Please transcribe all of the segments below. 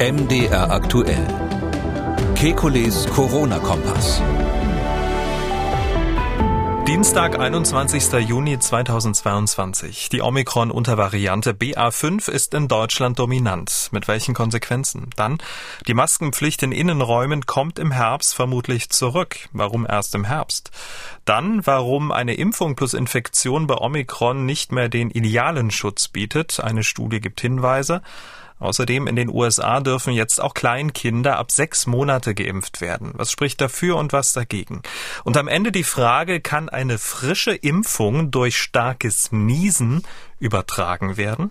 MDR aktuell. Kekules Corona-Kompass. Dienstag, 21. Juni 2022. Die Omikron-Untervariante BA5 ist in Deutschland dominant. Mit welchen Konsequenzen? Dann, die Maskenpflicht in Innenräumen kommt im Herbst vermutlich zurück. Warum erst im Herbst? Dann, warum eine Impfung plus Infektion bei Omikron nicht mehr den idealen Schutz bietet. Eine Studie gibt Hinweise. Außerdem in den USA dürfen jetzt auch Kleinkinder ab sechs Monate geimpft werden. Was spricht dafür und was dagegen? Und am Ende die Frage, kann eine frische Impfung durch starkes Niesen übertragen werden?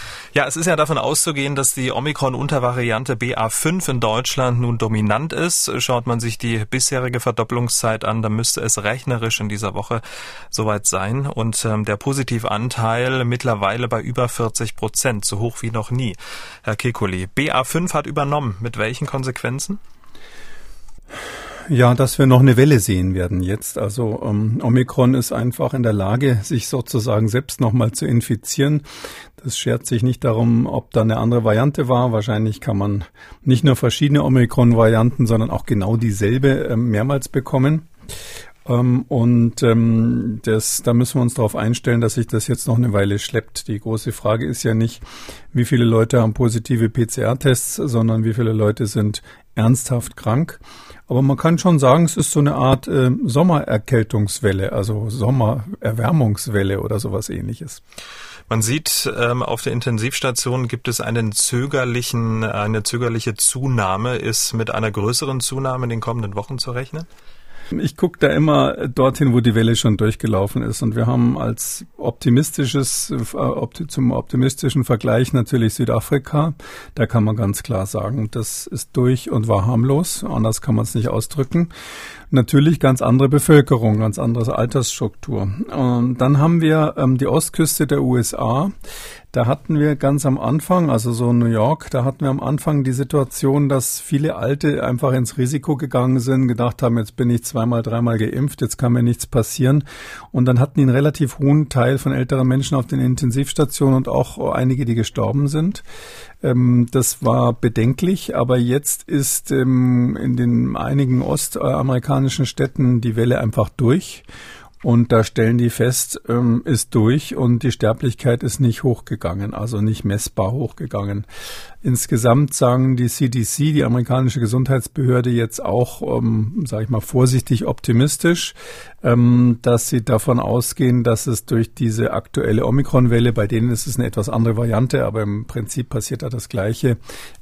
Ja, es ist ja davon auszugehen, dass die Omikron-Untervariante BA5 in Deutschland nun dominant ist. Schaut man sich die bisherige Verdopplungszeit an, dann müsste es rechnerisch in dieser Woche soweit sein. Und ähm, der Positivanteil mittlerweile bei über 40 Prozent, so hoch wie noch nie. Herr Kekulé, BA5 hat übernommen. Mit welchen Konsequenzen? Ja, dass wir noch eine Welle sehen werden jetzt. Also ähm, Omikron ist einfach in der Lage, sich sozusagen selbst nochmal zu infizieren. Das schert sich nicht darum, ob da eine andere Variante war. Wahrscheinlich kann man nicht nur verschiedene Omikron-Varianten, sondern auch genau dieselbe äh, mehrmals bekommen. Ähm, und ähm, das, da müssen wir uns darauf einstellen, dass sich das jetzt noch eine Weile schleppt. Die große Frage ist ja nicht, wie viele Leute haben positive PCR-Tests, sondern wie viele Leute sind ernsthaft krank. Aber man kann schon sagen, es ist so eine Art äh, Sommererkältungswelle, also Sommererwärmungswelle oder sowas ähnliches. Man sieht, ähm, auf der Intensivstation gibt es einen zögerlichen, eine zögerliche Zunahme. Ist mit einer größeren Zunahme in den kommenden Wochen zu rechnen? Ich gucke da immer dorthin, wo die Welle schon durchgelaufen ist. Und wir haben als optimistisches, äh, zum optimistischen Vergleich natürlich Südafrika. Da kann man ganz klar sagen, das ist durch und war harmlos. Anders kann man es nicht ausdrücken. Natürlich ganz andere Bevölkerung, ganz andere Altersstruktur. Und dann haben wir ähm, die Ostküste der USA. Da hatten wir ganz am Anfang, also so New York, da hatten wir am Anfang die Situation, dass viele Alte einfach ins Risiko gegangen sind, gedacht haben, jetzt bin ich zweimal, dreimal geimpft, jetzt kann mir nichts passieren. Und dann hatten die einen relativ hohen Teil von älteren Menschen auf den Intensivstationen und auch einige, die gestorben sind. Ähm, das war bedenklich, aber jetzt ist ähm, in den einigen ostamerikanischen Städten die Welle einfach durch. Und da stellen die fest, ähm, ist durch und die Sterblichkeit ist nicht hochgegangen, also nicht messbar hochgegangen. Insgesamt sagen die CDC, die amerikanische Gesundheitsbehörde, jetzt auch, ähm, sage ich mal, vorsichtig optimistisch, ähm, dass sie davon ausgehen, dass es durch diese aktuelle Omikron-Welle, bei denen ist es eine etwas andere Variante, aber im Prinzip passiert da das Gleiche,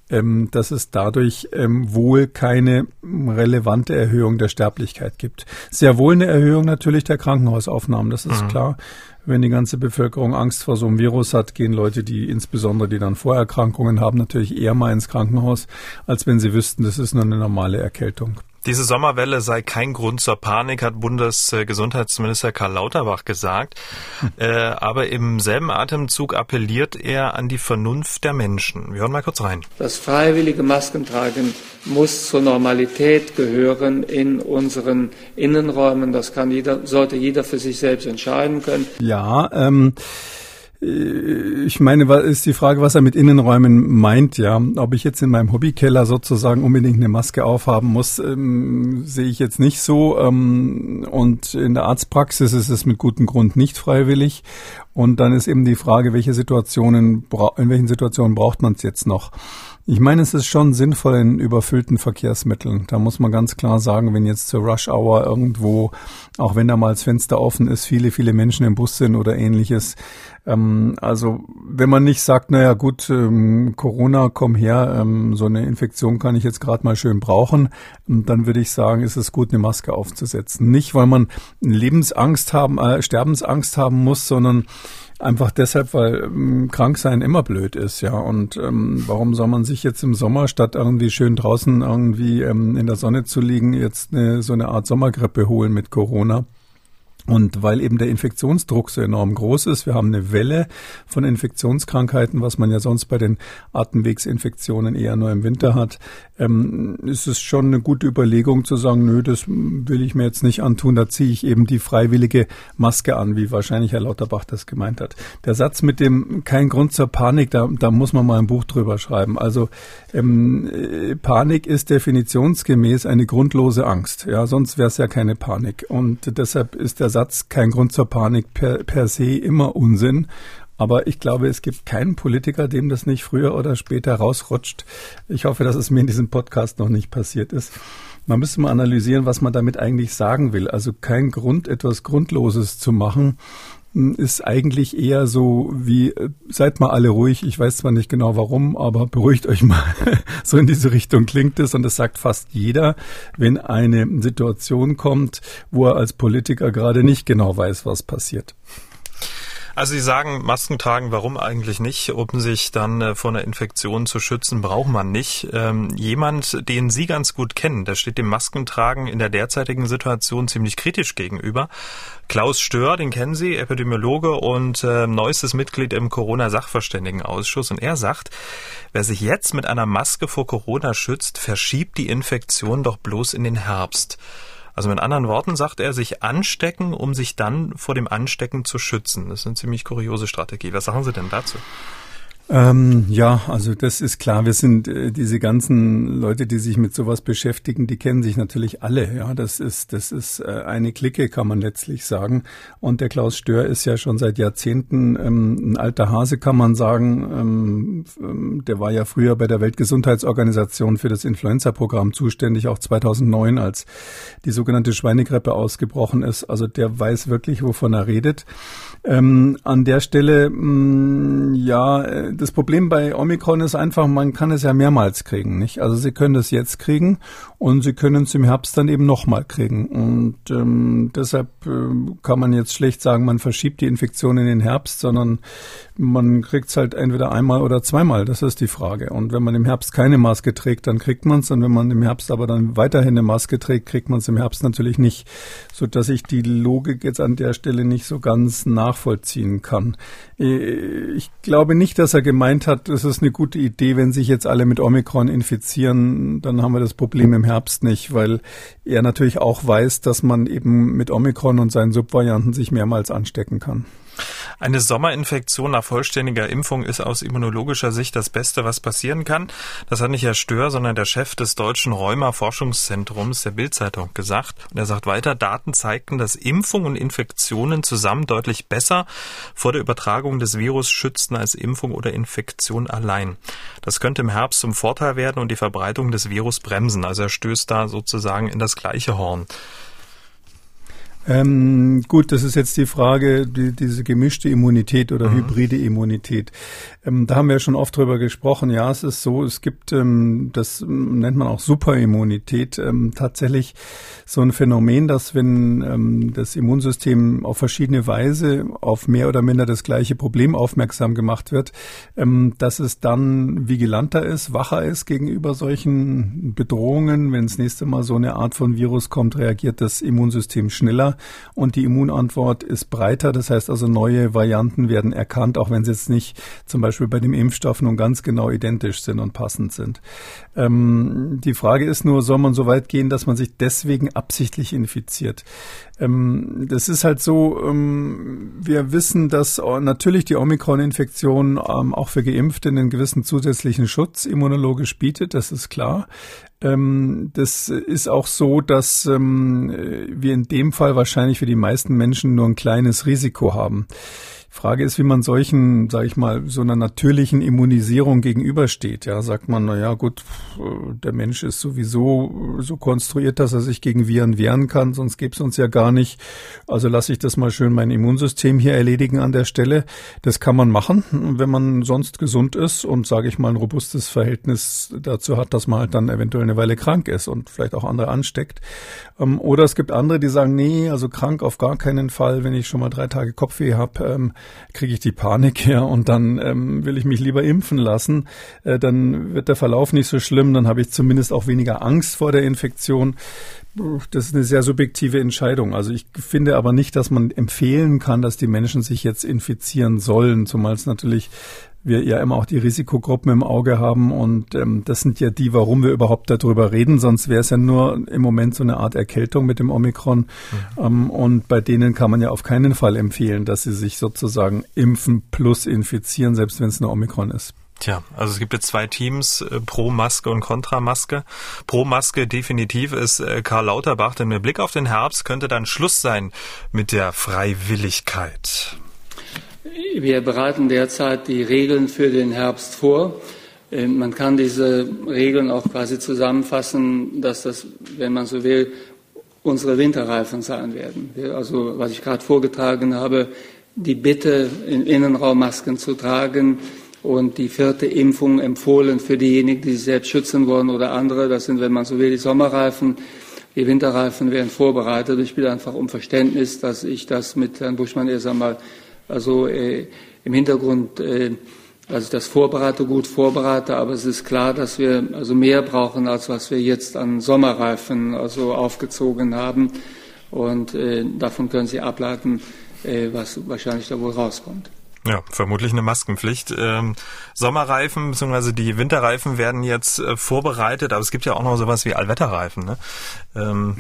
ähm, dass es dadurch ähm, wohl keine relevante Erhöhung der Sterblichkeit gibt. Sehr wohl eine Erhöhung natürlich der Krankenhausaufnahmen, das ist mhm. klar. Wenn die ganze Bevölkerung Angst vor so einem Virus hat, gehen Leute, die insbesondere die dann Vorerkrankungen haben, natürlich eher mal ins Krankenhaus, als wenn sie wüssten, das ist nur eine normale Erkältung. Diese Sommerwelle sei kein Grund zur Panik, hat Bundesgesundheitsminister Karl Lauterbach gesagt. Hm. Äh, aber im selben Atemzug appelliert er an die Vernunft der Menschen. Wir hören mal kurz rein. Das freiwillige Maskentragen muss zur Normalität gehören in unseren Innenräumen. Das kann jeder, sollte jeder für sich selbst entscheiden können. Ja, ähm, äh, ich meine, ist die Frage, was er mit Innenräumen meint, ja. Ob ich jetzt in meinem Hobbykeller sozusagen unbedingt eine Maske aufhaben muss, ähm, sehe ich jetzt nicht so. Ähm, und in der Arztpraxis ist es mit gutem Grund nicht freiwillig. Und dann ist eben die Frage, welche Situationen, in welchen Situationen braucht man es jetzt noch? Ich meine, es ist schon sinnvoll in überfüllten Verkehrsmitteln. Da muss man ganz klar sagen, wenn jetzt zur Rush Hour irgendwo, auch wenn da mal das Fenster offen ist, viele, viele Menschen im Bus sind oder ähnliches. Ähm, also wenn man nicht sagt, naja gut, ähm, Corona, komm her, ähm, so eine Infektion kann ich jetzt gerade mal schön brauchen, dann würde ich sagen, ist es gut, eine Maske aufzusetzen. Nicht, weil man Lebensangst haben, äh, Sterbensangst haben muss, sondern Einfach deshalb, weil ähm, Kranksein immer blöd ist, ja. Und ähm, warum soll man sich jetzt im Sommer, statt irgendwie schön draußen irgendwie ähm, in der Sonne zu liegen, jetzt eine, so eine Art Sommergrippe holen mit Corona? Und weil eben der Infektionsdruck so enorm groß ist, wir haben eine Welle von Infektionskrankheiten, was man ja sonst bei den Atemwegsinfektionen eher nur im Winter hat, ähm, ist es schon eine gute Überlegung zu sagen, nö, das will ich mir jetzt nicht antun, da ziehe ich eben die freiwillige Maske an, wie wahrscheinlich Herr Lauterbach das gemeint hat. Der Satz mit dem kein Grund zur Panik, da, da muss man mal ein Buch drüber schreiben. Also ähm, äh, Panik ist definitionsgemäß eine grundlose Angst. Ja, sonst wäre es ja keine Panik. Und deshalb ist der Satz Satz kein Grund zur Panik per, per se immer Unsinn. Aber ich glaube, es gibt keinen Politiker, dem das nicht früher oder später rausrutscht. Ich hoffe, dass es mir in diesem Podcast noch nicht passiert ist. Man müsste mal analysieren, was man damit eigentlich sagen will. Also kein Grund, etwas Grundloses zu machen ist eigentlich eher so wie, äh, seid mal alle ruhig, ich weiß zwar nicht genau warum, aber beruhigt euch mal. so in diese Richtung klingt es und das sagt fast jeder, wenn eine Situation kommt, wo er als Politiker gerade nicht genau weiß, was passiert. Also Sie sagen, Masken tragen, warum eigentlich nicht? Um sich dann äh, vor einer Infektion zu schützen, braucht man nicht. Ähm, jemand, den Sie ganz gut kennen, der steht dem Maskentragen in der derzeitigen Situation ziemlich kritisch gegenüber. Klaus Stör, den kennen Sie, Epidemiologe und äh, neuestes Mitglied im Corona-Sachverständigenausschuss. Und er sagt, wer sich jetzt mit einer Maske vor Corona schützt, verschiebt die Infektion doch bloß in den Herbst. Also mit anderen Worten sagt er, sich anstecken, um sich dann vor dem Anstecken zu schützen. Das ist eine ziemlich kuriose Strategie. Was sagen Sie denn dazu? Ähm, ja, also das ist klar. Wir sind äh, diese ganzen Leute, die sich mit sowas beschäftigen, die kennen sich natürlich alle. Ja, das ist das ist äh, eine Clique, kann man letztlich sagen. Und der Klaus Stör ist ja schon seit Jahrzehnten ähm, ein alter Hase, kann man sagen. Ähm, ähm der war ja früher bei der Weltgesundheitsorganisation für das Influenza-Programm zuständig, auch 2009, als die sogenannte Schweinegrippe ausgebrochen ist. Also der weiß wirklich, wovon er redet. Ähm, an der Stelle, mh, mm, ja, äh, das Problem bei Omikron ist einfach, man kann es ja mehrmals kriegen, nicht? Also Sie können es jetzt kriegen und Sie können es im Herbst dann eben nochmal kriegen. Und ähm, deshalb äh, kann man jetzt schlecht sagen, man verschiebt die Infektion in den Herbst, sondern man kriegt es halt entweder einmal oder zweimal. Das ist die Frage. Und wenn man im Herbst keine Maske trägt, dann kriegt man es. Und wenn man im Herbst aber dann weiterhin eine Maske trägt, kriegt man es im Herbst natürlich nicht. So dass ich die Logik jetzt an der Stelle nicht so ganz nachvollziehen kann. Äh, ich glaube nicht, dass er gemeint hat, es ist eine gute Idee, wenn sich jetzt alle mit Omikron infizieren, dann haben wir das Problem im Herbst nicht, weil er natürlich auch weiß, dass man eben mit Omikron und seinen Subvarianten sich mehrmals anstecken kann. Eine Sommerinfektion nach vollständiger Impfung ist aus immunologischer Sicht das Beste, was passieren kann. Das hat nicht Herr Stör, sondern der Chef des Deutschen Rheuma-Forschungszentrums der Bildzeitung gesagt. Und er sagt weiter, Daten zeigten, dass Impfung und Infektionen zusammen deutlich besser vor der Übertragung des Virus schützten als Impfung oder Infektion allein. Das könnte im Herbst zum Vorteil werden und die Verbreitung des Virus bremsen. Also er stößt da sozusagen in das gleiche Horn. Ähm, gut, das ist jetzt die Frage, die, diese gemischte Immunität oder mhm. hybride Immunität. Ähm, da haben wir ja schon oft drüber gesprochen. Ja, es ist so, es gibt, ähm, das nennt man auch Superimmunität, ähm, tatsächlich so ein Phänomen, dass wenn ähm, das Immunsystem auf verschiedene Weise auf mehr oder minder das gleiche Problem aufmerksam gemacht wird, ähm, dass es dann vigilanter ist, wacher ist gegenüber solchen Bedrohungen. Wenn das nächste Mal so eine Art von Virus kommt, reagiert das Immunsystem schneller und die Immunantwort ist breiter. Das heißt also, neue Varianten werden erkannt, auch wenn sie jetzt nicht zum Beispiel bei dem Impfstoff nun ganz genau identisch sind und passend sind. Ähm, die Frage ist nur, soll man so weit gehen, dass man sich deswegen absichtlich infiziert? Ähm, das ist halt so, ähm, wir wissen, dass natürlich die Omikron-Infektion ähm, auch für Geimpfte einen gewissen zusätzlichen Schutz immunologisch bietet, das ist klar. Ähm, das ist auch so, dass ähm, wir in dem Fall wahrscheinlich für die meisten Menschen nur ein kleines Risiko haben. Frage ist, wie man solchen, sage ich mal, so einer natürlichen Immunisierung gegenübersteht. Ja, sagt man, na ja, gut, der Mensch ist sowieso so konstruiert, dass er sich gegen Viren wehren kann, sonst gäbe es uns ja gar nicht. Also lasse ich das mal schön mein Immunsystem hier erledigen an der Stelle. Das kann man machen, wenn man sonst gesund ist und, sage ich mal, ein robustes Verhältnis dazu hat, dass man halt dann eventuell eine Weile krank ist und vielleicht auch andere ansteckt. Ähm, oder es gibt andere, die sagen, nee, also krank auf gar keinen Fall, wenn ich schon mal drei Tage Kopfweh habe, ähm, kriege ich die Panik her und dann ähm, will ich mich lieber impfen lassen. Äh, dann wird der Verlauf nicht so schlimm, dann habe ich zumindest auch weniger Angst vor der Infektion. Das ist eine sehr subjektive Entscheidung. Also ich finde aber nicht, dass man empfehlen kann, dass die Menschen sich jetzt infizieren sollen, zumal es natürlich wir ja immer auch die Risikogruppen im Auge haben und ähm, das sind ja die, warum wir überhaupt darüber reden. Sonst wäre es ja nur im Moment so eine Art Erkältung mit dem Omikron mhm. ähm, und bei denen kann man ja auf keinen Fall empfehlen, dass sie sich sozusagen impfen plus infizieren, selbst wenn es eine Omikron ist. Tja, also es gibt jetzt zwei Teams, äh, pro Maske und kontra Maske. Pro Maske definitiv ist äh, Karl Lauterbach, denn mit Blick auf den Herbst könnte dann Schluss sein mit der Freiwilligkeit. Wir bereiten derzeit die Regeln für den Herbst vor. Äh, man kann diese Regeln auch quasi zusammenfassen, dass das, wenn man so will, unsere Winterreifen sein werden. Also, was ich gerade vorgetragen habe, die Bitte, in Innenraummasken zu tragen, und die vierte Impfung empfohlen für diejenigen, die sich selbst schützen wollen oder andere. Das sind, wenn man so will, die Sommerreifen. Die Winterreifen werden vorbereitet. Ich bitte einfach um Verständnis, dass ich das mit Herrn Buschmann erst einmal also äh, im Hintergrund, äh, also das vorbereite, gut vorbereite, aber es ist klar, dass wir also mehr brauchen, als was wir jetzt an Sommerreifen also aufgezogen haben. Und äh, davon können Sie ableiten, äh, was wahrscheinlich da wohl rauskommt. Ja, vermutlich eine Maskenpflicht. Ähm, Sommerreifen bzw. die Winterreifen werden jetzt äh, vorbereitet, aber es gibt ja auch noch sowas wie Allwetterreifen. Ne? Ähm,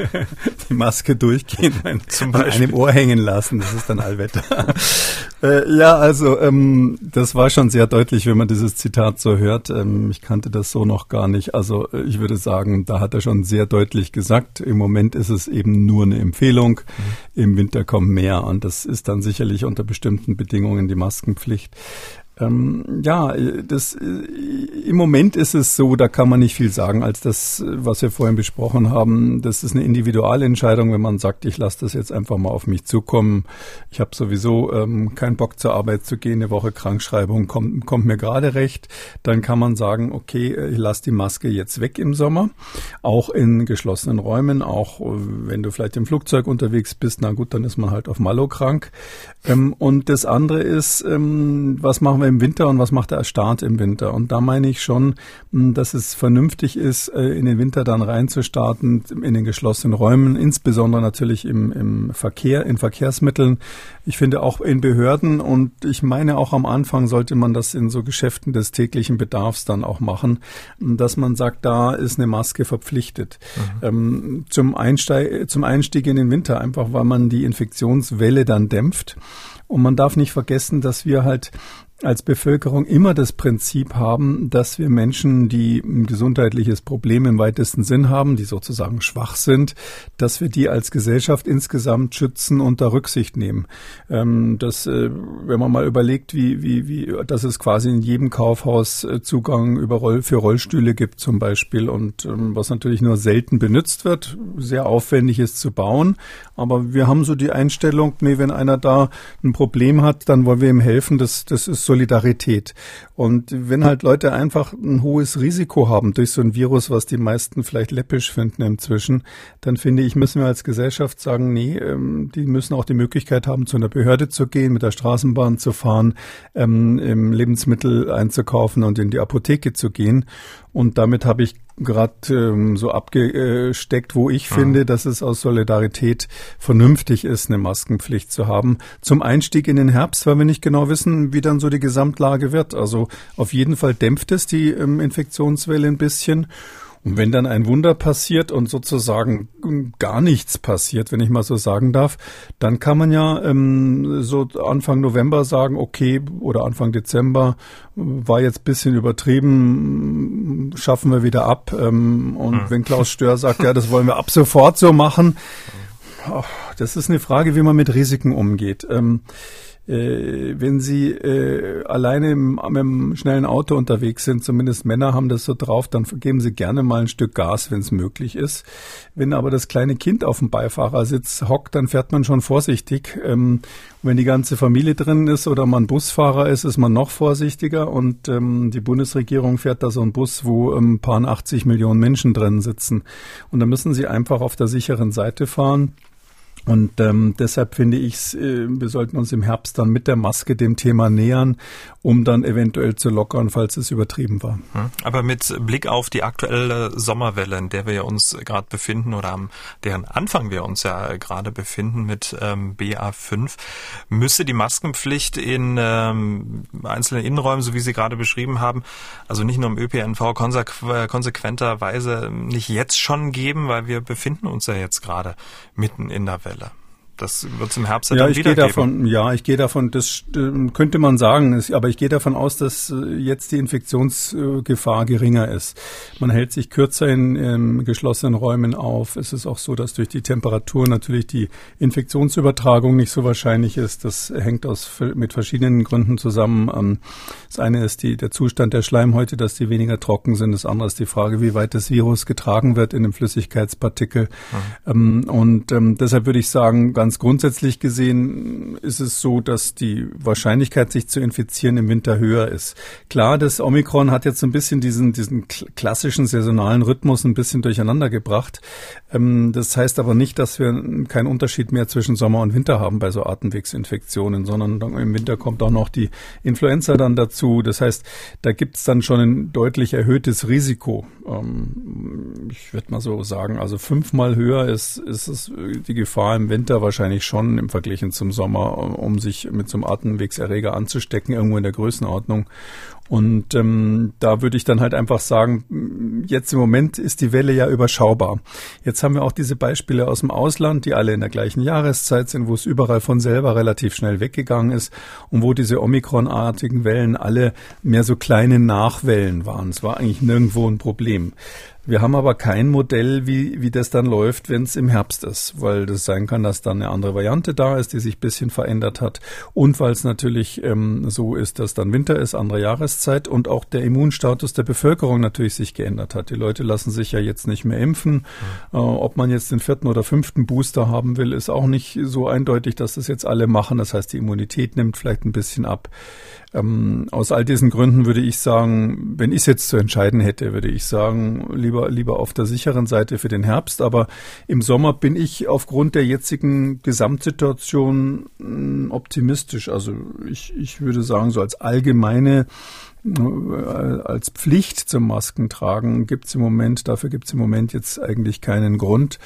die Maske durchgehen, ein, Zum Beispiel. einem Ohr hängen lassen, das ist dann Allwetter. äh, ja, also ähm, das war schon sehr deutlich, wenn man dieses Zitat so hört. Ähm, ich kannte das so noch gar nicht. Also äh, ich würde sagen, da hat er schon sehr deutlich gesagt, im Moment ist es eben nur eine Empfehlung, mhm. im Winter kommt mehr und das ist dann sicherlich unter bestimmten Bedingungen die Maskenpflicht. Ähm, ja, das, äh, im Moment ist es so, da kann man nicht viel sagen, als das, was wir vorhin besprochen haben. Das ist eine Individualentscheidung, wenn man sagt, ich lasse das jetzt einfach mal auf mich zukommen. Ich habe sowieso ähm, keinen Bock zur Arbeit zu gehen, eine Woche Krankschreibung kommt, kommt mir gerade recht. Dann kann man sagen, okay, ich lasse die Maske jetzt weg im Sommer, auch in geschlossenen Räumen, auch wenn du vielleicht im Flugzeug unterwegs bist, na gut, dann ist man halt auf Mallo krank. Ähm, und das andere ist, ähm, was machen wir im Winter und was macht der Staat im Winter? Und da meine ich schon, hm, dass es vernünftig ist, äh, in den Winter dann reinzustarten, in den geschlossenen Räumen, insbesondere natürlich im, im Verkehr, in Verkehrsmitteln. Ich finde auch in Behörden und ich meine auch am Anfang sollte man das in so Geschäften des täglichen Bedarfs dann auch machen, dass man sagt, da ist eine Maske verpflichtet. Mhm. Ähm, zum, Einsteig, zum Einstieg in den Winter, einfach weil man die Infektionswelle dann dämpft. Und man darf nicht vergessen, dass wir halt als Bevölkerung immer das Prinzip haben, dass wir Menschen, die ein gesundheitliches Problem im weitesten Sinn haben, die sozusagen schwach sind, dass wir die als Gesellschaft insgesamt schützen und da Rücksicht nehmen. Ähm, das, äh, wenn man mal überlegt, wie, wie, wie, dass es quasi in jedem Kaufhaus äh, Zugang über Roll, für Rollstühle gibt zum Beispiel und ähm, was natürlich nur selten benutzt wird, sehr aufwendig ist zu bauen. Aber wir haben so die Einstellung, nee, wenn einer da ein Problem hat, dann wollen wir ihm helfen. Das, das ist Solidarität. Und wenn halt Leute einfach ein hohes Risiko haben durch so ein Virus, was die meisten vielleicht läppisch finden inzwischen, dann finde ich, müssen wir als Gesellschaft sagen, nee, ähm, die müssen auch die Möglichkeit haben, zu einer Behörde zu gehen, mit der Straßenbahn zu fahren, ähm, Lebensmittel einzukaufen und in die Apotheke zu gehen. Und damit habe ich gerade ähm, so abgesteckt, wo ich ja. finde, dass es aus Solidarität vernünftig ist, eine Maskenpflicht zu haben. Zum Einstieg in den Herbst, weil wir nicht genau wissen, wie dann so die Gesamtlage wird. Also auf jeden Fall dämpft es die ähm, Infektionswelle ein bisschen. Und wenn dann ein Wunder passiert und sozusagen gar nichts passiert, wenn ich mal so sagen darf, dann kann man ja ähm, so Anfang November sagen, okay, oder Anfang Dezember war jetzt bisschen übertrieben, schaffen wir wieder ab. Ähm, und hm. wenn Klaus Stör sagt, ja, das wollen wir ab sofort so machen, das ist eine Frage, wie man mit Risiken umgeht. Ähm, äh, wenn sie äh, alleine im, mit einem schnellen Auto unterwegs sind, zumindest Männer haben das so drauf, dann geben sie gerne mal ein Stück Gas, wenn es möglich ist. Wenn aber das kleine Kind auf dem Beifahrersitz hockt, dann fährt man schon vorsichtig. Ähm, wenn die ganze Familie drin ist oder man Busfahrer ist, ist man noch vorsichtiger. Und ähm, die Bundesregierung fährt da so einen Bus, wo ein ähm, paar 80 Millionen Menschen drin sitzen. Und da müssen sie einfach auf der sicheren Seite fahren. Und ähm, deshalb finde ich, äh, wir sollten uns im Herbst dann mit der Maske dem Thema nähern, um dann eventuell zu lockern, falls es übertrieben war. Hm. Aber mit Blick auf die aktuelle Sommerwelle, in der wir uns gerade befinden oder am deren Anfang wir uns ja gerade befinden mit ähm, BA5, müsste die Maskenpflicht in ähm, einzelnen Innenräumen, so wie Sie gerade beschrieben haben, also nicht nur im ÖPNV konsequ konsequenterweise nicht jetzt schon geben, weil wir befinden uns ja jetzt gerade mitten in der Welle. Das wird es im Herbst ja, ja dann ich wieder gehe davon, Ja, ich gehe davon, das äh, könnte man sagen, aber ich gehe davon aus, dass äh, jetzt die Infektionsgefahr geringer ist. Man hält sich kürzer in ähm, geschlossenen Räumen auf. Es ist auch so, dass durch die Temperatur natürlich die Infektionsübertragung nicht so wahrscheinlich ist. Das hängt aus, mit verschiedenen Gründen zusammen. Ähm, das eine ist die, der Zustand der Schleimhäute, dass die weniger trocken sind. Das andere ist die Frage, wie weit das Virus getragen wird in dem Flüssigkeitspartikel. Mhm. und deshalb würde ich sagen, ganz ganz grundsätzlich gesehen ist es so, dass die Wahrscheinlichkeit, sich zu infizieren, im Winter höher ist. Klar, das Omikron hat jetzt so ein bisschen diesen, diesen klassischen saisonalen Rhythmus ein bisschen durcheinander gebracht. Ähm, das heißt aber nicht, dass wir keinen Unterschied mehr zwischen Sommer und Winter haben bei so Atemwegsinfektionen, sondern im Winter kommt auch noch die Influenza dann dazu. Das heißt, da gibt es dann schon ein deutlich erhöhtes Risiko. Ähm, ich würde mal so sagen, also fünfmal höher ist, ist es die Gefahr im Winter wahrscheinlich wahrscheinlich schon im Vergleich zum Sommer, um sich mit so einem Atemwegserreger anzustecken, irgendwo in der Größenordnung. Und ähm, da würde ich dann halt einfach sagen, jetzt im Moment ist die Welle ja überschaubar. Jetzt haben wir auch diese Beispiele aus dem Ausland, die alle in der gleichen Jahreszeit sind, wo es überall von selber relativ schnell weggegangen ist und wo diese Omikron-artigen Wellen alle mehr so kleine Nachwellen waren. Es war eigentlich nirgendwo ein Problem. Wir haben aber kein Modell, wie, wie das dann läuft, wenn es im Herbst ist, weil das sein kann, dass dann eine andere Variante da ist, die sich ein bisschen verändert hat und weil es natürlich ähm, so ist, dass dann Winter ist, andere Jahreszeit und auch der Immunstatus der Bevölkerung natürlich sich geändert hat. Die Leute lassen sich ja jetzt nicht mehr impfen. Mhm. Äh, ob man jetzt den vierten oder fünften Booster haben will, ist auch nicht so eindeutig, dass das jetzt alle machen. Das heißt, die Immunität nimmt vielleicht ein bisschen ab. Ähm, aus all diesen Gründen würde ich sagen, wenn ich es jetzt zu entscheiden hätte, würde ich sagen, lieber, lieber auf der sicheren Seite für den Herbst. Aber im Sommer bin ich aufgrund der jetzigen Gesamtsituation mm, optimistisch. Also ich, ich würde sagen, so als allgemeine als Pflicht zum Maskentragen gibt es im Moment, dafür gibt es im Moment jetzt eigentlich keinen Grund.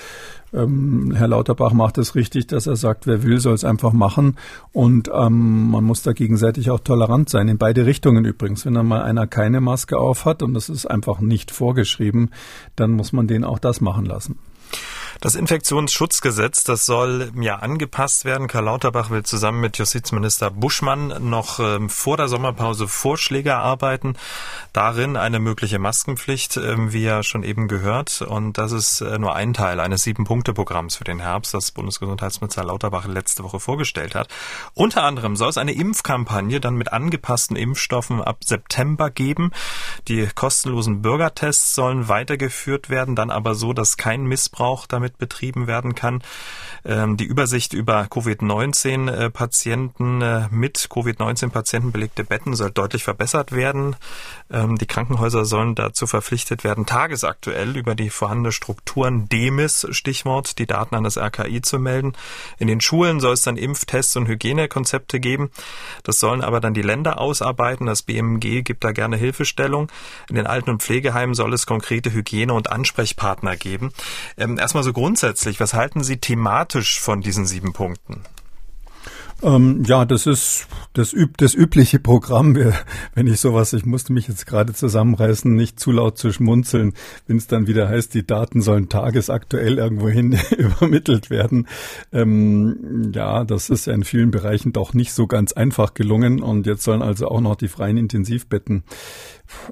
Ähm, Herr Lauterbach macht es richtig, dass er sagt, wer will, soll es einfach machen. Und ähm, man muss da gegenseitig auch tolerant sein, in beide Richtungen übrigens. Wenn dann mal einer keine Maske auf hat und das ist einfach nicht vorgeschrieben, dann muss man den auch das machen lassen. Das Infektionsschutzgesetz, das soll ja angepasst werden. Karl Lauterbach will zusammen mit Justizminister Buschmann noch ähm, vor der Sommerpause Vorschläge erarbeiten. Darin eine mögliche Maskenpflicht, ähm, wie ja schon eben gehört. Und das ist äh, nur ein Teil eines Sieben-Punkte-Programms für den Herbst, das Bundesgesundheitsminister Lauterbach letzte Woche vorgestellt hat. Unter anderem soll es eine Impfkampagne dann mit angepassten Impfstoffen ab September geben. Die kostenlosen Bürgertests sollen weitergeführt werden, dann aber so, dass kein Missbrauch damit damit betrieben werden kann. Ähm, die Übersicht über Covid-19-Patienten äh, mit Covid-19-Patienten belegte Betten soll deutlich verbessert werden. Ähm, die Krankenhäuser sollen dazu verpflichtet werden, tagesaktuell über die vorhandene Strukturen DEMIS, Stichwort, die Daten an das RKI zu melden. In den Schulen soll es dann Impftests und Hygienekonzepte geben. Das sollen aber dann die Länder ausarbeiten. Das BMG gibt da gerne Hilfestellung. In den Alten- und Pflegeheimen soll es konkrete Hygiene- und Ansprechpartner geben. Ähm, erstmal so grundsätzlich, was halten Sie thematisch von diesen sieben Punkten? Ähm, ja, das ist das, üb das übliche Programm. Wenn ich sowas, ich musste mich jetzt gerade zusammenreißen, nicht zu laut zu schmunzeln, wenn es dann wieder heißt, die Daten sollen tagesaktuell irgendwohin übermittelt werden. Ähm, ja, das ist ja in vielen Bereichen doch nicht so ganz einfach gelungen. Und jetzt sollen also auch noch die freien Intensivbetten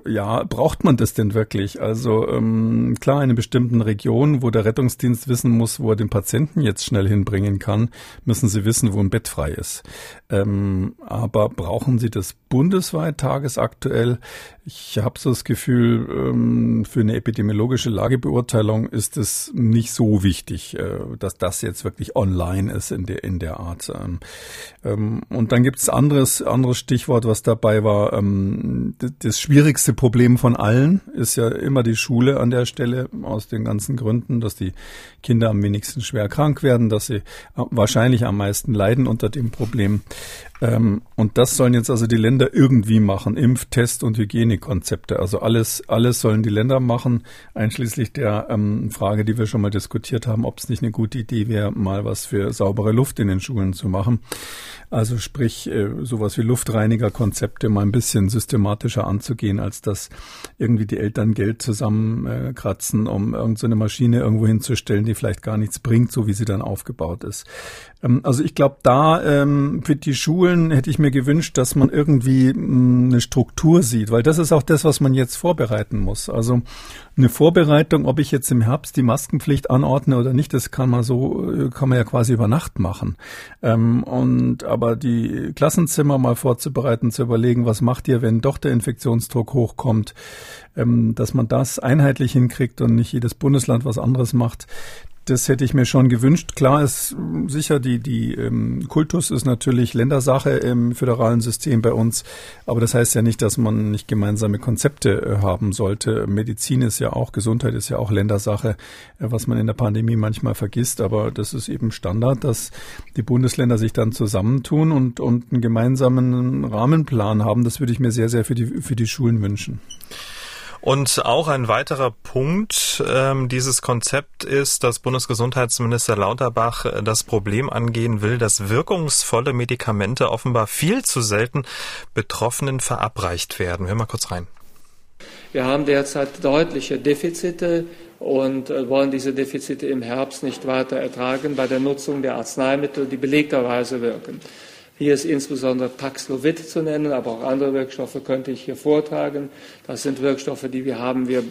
ja, braucht man das denn wirklich? Also ähm, klar, in einer bestimmten Region, wo der Rettungsdienst wissen muss, wo er den Patienten jetzt schnell hinbringen kann, müssen sie wissen, wo ein Bett frei ist. Ähm, aber brauchen sie das bundesweit tagesaktuell? Ich habe so das Gefühl, ähm, für eine epidemiologische Lagebeurteilung ist es nicht so wichtig, äh, dass das jetzt wirklich online ist in der in der Art. Ähm, ähm und dann gibt es anderes anderes Stichwort, was dabei war, ähm, das Schwierige schwierigste Problem von allen ist ja immer die Schule an der Stelle aus den ganzen Gründen, dass die Kinder am wenigsten schwer krank werden, dass sie wahrscheinlich am meisten leiden unter dem Problem. Ähm, und das sollen jetzt also die Länder irgendwie machen. Impftest und Hygienekonzepte. Also alles, alles sollen die Länder machen, einschließlich der ähm, Frage, die wir schon mal diskutiert haben, ob es nicht eine gute Idee wäre, mal was für saubere Luft in den Schulen zu machen. Also sprich, äh, sowas wie Luftreinigerkonzepte mal ein bisschen systematischer anzugehen, als dass irgendwie die Eltern Geld zusammenkratzen, um irgendeine Maschine irgendwo hinzustellen, die vielleicht gar nichts bringt, so wie sie dann aufgebaut ist. Ähm, also ich glaube, da ähm, für die Schulen hätte ich mir gewünscht, dass man irgendwie mh, eine Struktur sieht, weil das ist auch das, was man jetzt vorbereiten muss. Also eine Vorbereitung, ob ich jetzt im Herbst die Maskenpflicht anordne oder nicht, das kann man so, äh, kann man ja quasi über Nacht machen. Ähm, und aber die Klassenzimmer mal vorzubereiten, zu überlegen, was macht ihr, wenn doch der Infektionsdruck hochkommt, ähm, dass man das einheitlich hinkriegt und nicht jedes Bundesland was anderes macht, das hätte ich mir schon gewünscht. Klar ist sicher, die, die ähm, Kultus ist natürlich Ländersache im föderalen System bei uns, aber das heißt ja nicht, dass man nicht gemeinsame Konzepte äh, haben sollte. Medizin ist ja auch, Gesundheit ist ja auch Ländersache, äh, was man in der Pandemie manchmal vergisst, aber das ist eben Standard, dass die Bundesländer sich dann zusammentun und, und einen gemeinsamen Rahmenplan haben. Das würde ich mir sehr, sehr für die, für die Schulen wünschen. Und auch ein weiterer Punkt ähm, dieses Konzept ist, dass Bundesgesundheitsminister Lauterbach äh, das Problem angehen will, dass wirkungsvolle Medikamente offenbar viel zu selten Betroffenen verabreicht werden. Hör mal kurz rein. Wir haben derzeit deutliche Defizite und äh, wollen diese Defizite im Herbst nicht weiter ertragen bei der Nutzung der Arzneimittel, die belegterweise wirken. Hier ist insbesondere Paxlovid zu nennen, aber auch andere Wirkstoffe könnte ich hier vortragen. Das sind Wirkstoffe, die wir haben wir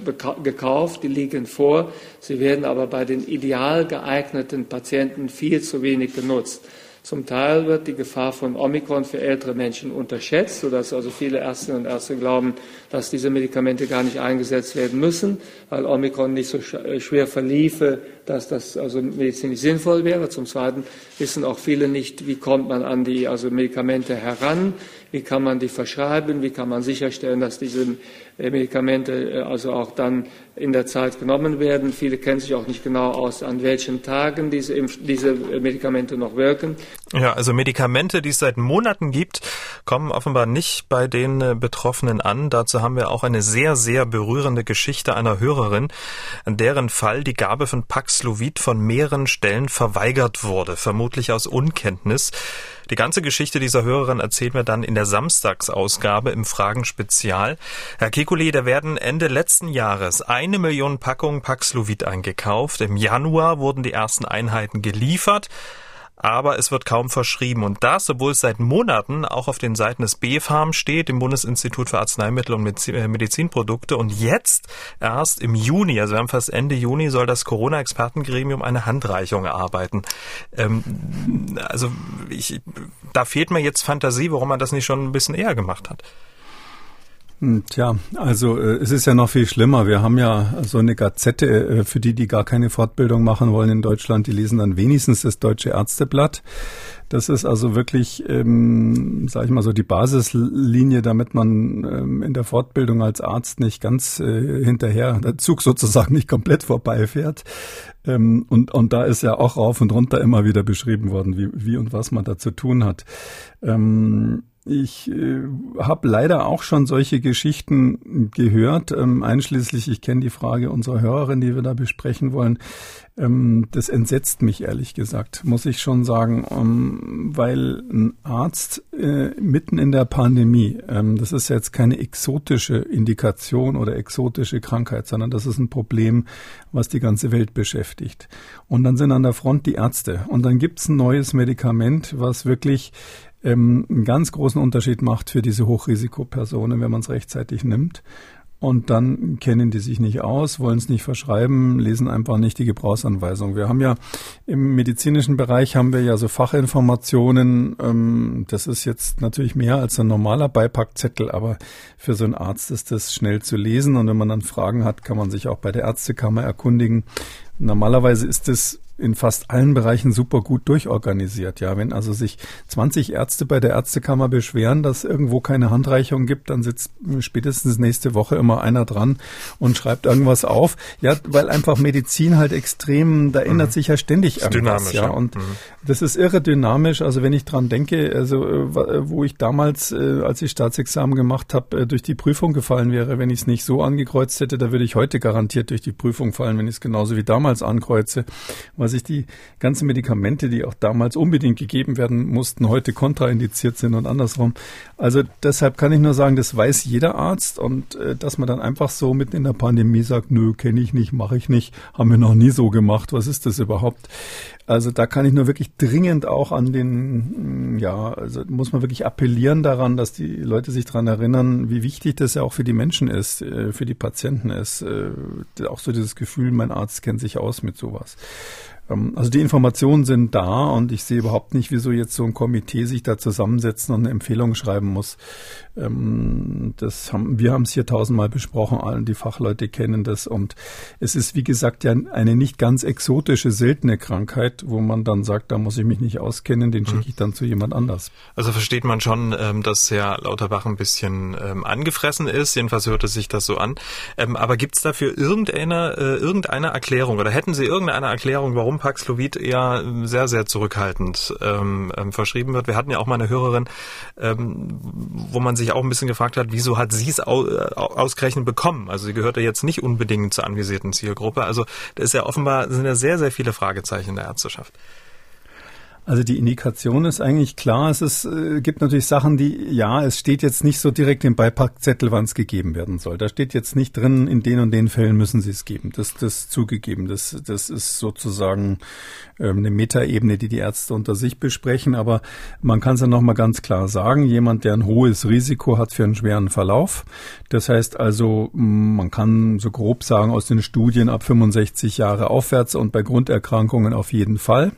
gekauft, die liegen vor. Sie werden aber bei den ideal geeigneten Patienten viel zu wenig genutzt. Zum Teil wird die Gefahr von Omikron für ältere Menschen unterschätzt, sodass also viele Ärztinnen und Ärzte glauben, dass diese Medikamente gar nicht eingesetzt werden müssen, weil Omikron nicht so äh, schwer verliefe, dass das also medizinisch sinnvoll wäre. Zum Zweiten wissen auch viele nicht, wie kommt man an die also Medikamente heran, wie kann man die verschreiben, wie kann man sicherstellen, dass diese Medikamente äh, also auch dann in der Zeit genommen werden. Viele kennen sich auch nicht genau aus, an welchen Tagen diese, diese äh, Medikamente noch wirken. Ja, also Medikamente, die es seit Monaten gibt, kommen offenbar nicht bei den Betroffenen an. Dazu haben wir auch eine sehr, sehr berührende Geschichte einer Hörerin, an deren Fall die Gabe von Paxlovid von mehreren Stellen verweigert wurde, vermutlich aus Unkenntnis. Die ganze Geschichte dieser Hörerin erzählt mir dann in der Samstagsausgabe im Fragen-Spezial. Herr Kekulé, da werden Ende letzten Jahres eine Million Packungen Paxlovid eingekauft. Im Januar wurden die ersten Einheiten geliefert aber es wird kaum verschrieben. Und das, obwohl es seit Monaten auch auf den Seiten des BfArM steht, dem Bundesinstitut für Arzneimittel und äh, Medizinprodukte. Und jetzt erst im Juni, also wir haben fast Ende Juni, soll das Corona-Expertengremium eine Handreichung erarbeiten. Ähm, also ich, da fehlt mir jetzt Fantasie, warum man das nicht schon ein bisschen eher gemacht hat. Hm, tja, also äh, es ist ja noch viel schlimmer. Wir haben ja so eine Gazette, äh, für die, die gar keine Fortbildung machen wollen in Deutschland, die lesen dann wenigstens das Deutsche Ärzteblatt. Das ist also wirklich, ähm, sage ich mal so, die Basislinie, damit man ähm, in der Fortbildung als Arzt nicht ganz äh, hinterher, der Zug sozusagen nicht komplett vorbeifährt. Ähm, und, und da ist ja auch rauf und runter immer wieder beschrieben worden, wie, wie und was man da zu tun hat. Ähm, ich äh, habe leider auch schon solche Geschichten gehört, ähm, einschließlich, ich kenne die Frage unserer Hörerin, die wir da besprechen wollen. Ähm, das entsetzt mich ehrlich gesagt, muss ich schon sagen, ähm, weil ein Arzt äh, mitten in der Pandemie, ähm, das ist jetzt keine exotische Indikation oder exotische Krankheit, sondern das ist ein Problem, was die ganze Welt beschäftigt. Und dann sind an der Front die Ärzte und dann gibt's ein neues Medikament, was wirklich ähm, einen ganz großen Unterschied macht für diese Hochrisikopersonen, wenn man es rechtzeitig nimmt. Und dann kennen die sich nicht aus, wollen es nicht verschreiben, lesen einfach nicht die Gebrauchsanweisung. Wir haben ja im medizinischen Bereich haben wir ja so Fachinformationen. Ähm, das ist jetzt natürlich mehr als ein normaler Beipackzettel, aber für so einen Arzt ist das schnell zu lesen. Und wenn man dann Fragen hat, kann man sich auch bei der Ärztekammer erkundigen. Normalerweise ist es in fast allen Bereichen super gut durchorganisiert. Ja, wenn also sich 20 Ärzte bei der Ärztekammer beschweren, dass irgendwo keine Handreichung gibt, dann sitzt spätestens nächste Woche immer einer dran und schreibt irgendwas auf. Ja, weil einfach Medizin halt extrem, da ändert mhm. sich ja ständig irgendwas. Ja, und mhm. das ist irre dynamisch. Also wenn ich dran denke, also äh, wo ich damals, äh, als ich Staatsexamen gemacht habe, äh, durch die Prüfung gefallen wäre, wenn ich es nicht so angekreuzt hätte, da würde ich heute garantiert durch die Prüfung fallen, wenn ich es genauso wie damals ankreuze, weil sich die ganzen Medikamente, die auch damals unbedingt gegeben werden mussten, heute kontraindiziert sind und andersrum. Also deshalb kann ich nur sagen, das weiß jeder Arzt und äh, dass man dann einfach so mitten in der Pandemie sagt, nö, kenne ich nicht, mache ich nicht, haben wir noch nie so gemacht, was ist das überhaupt? Also da kann ich nur wirklich dringend auch an den, ja, also muss man wirklich appellieren daran, dass die Leute sich daran erinnern, wie wichtig das ja auch für die Menschen ist, äh, für die Patienten ist. Äh, auch so dieses Gefühl, mein Arzt kennt sich aus mit sowas. Ähm, also die Informationen sind da und ich sehe überhaupt nicht, wieso jetzt so ein Komitee sich da zusammensetzen und eine Empfehlung schreiben muss. Ähm, das haben, wir haben es hier tausendmal besprochen, allen die Fachleute kennen das und es ist wie gesagt ja eine nicht ganz exotische, seltene Krankheit, wo man dann sagt, da muss ich mich nicht auskennen, den schicke mhm. ich dann zu jemand anders. Also versteht man schon, ähm, dass Herr Lauterbach ein bisschen angefressen ist, jedenfalls hörte sich das so an. Aber gibt es dafür irgendeine, äh, irgendeine Erklärung oder hätten Sie irgendeine Erklärung, warum Paxlovid eher sehr, sehr zurückhaltend ähm, ähm, verschrieben wird. Wir hatten ja auch mal eine Hörerin, ähm, wo man sich auch ein bisschen gefragt hat, wieso hat sie es au äh, ausgerechnet bekommen? Also sie gehört ja jetzt nicht unbedingt zur anvisierten Zielgruppe. Also da ist ja offenbar, sind ja sehr, sehr viele Fragezeichen in der Ärzteschaft. Also die Indikation ist eigentlich klar. Es ist, äh, gibt natürlich Sachen, die, ja, es steht jetzt nicht so direkt im Beipackzettel, wann es gegeben werden soll. Da steht jetzt nicht drin, in den und den Fällen müssen Sie es geben. Das, das zugegeben. Das, das ist sozusagen ähm, eine Metaebene, die die Ärzte unter sich besprechen. Aber man kann es ja nochmal ganz klar sagen. Jemand, der ein hohes Risiko hat für einen schweren Verlauf. Das heißt also, man kann so grob sagen aus den Studien ab 65 Jahre aufwärts und bei Grunderkrankungen auf jeden Fall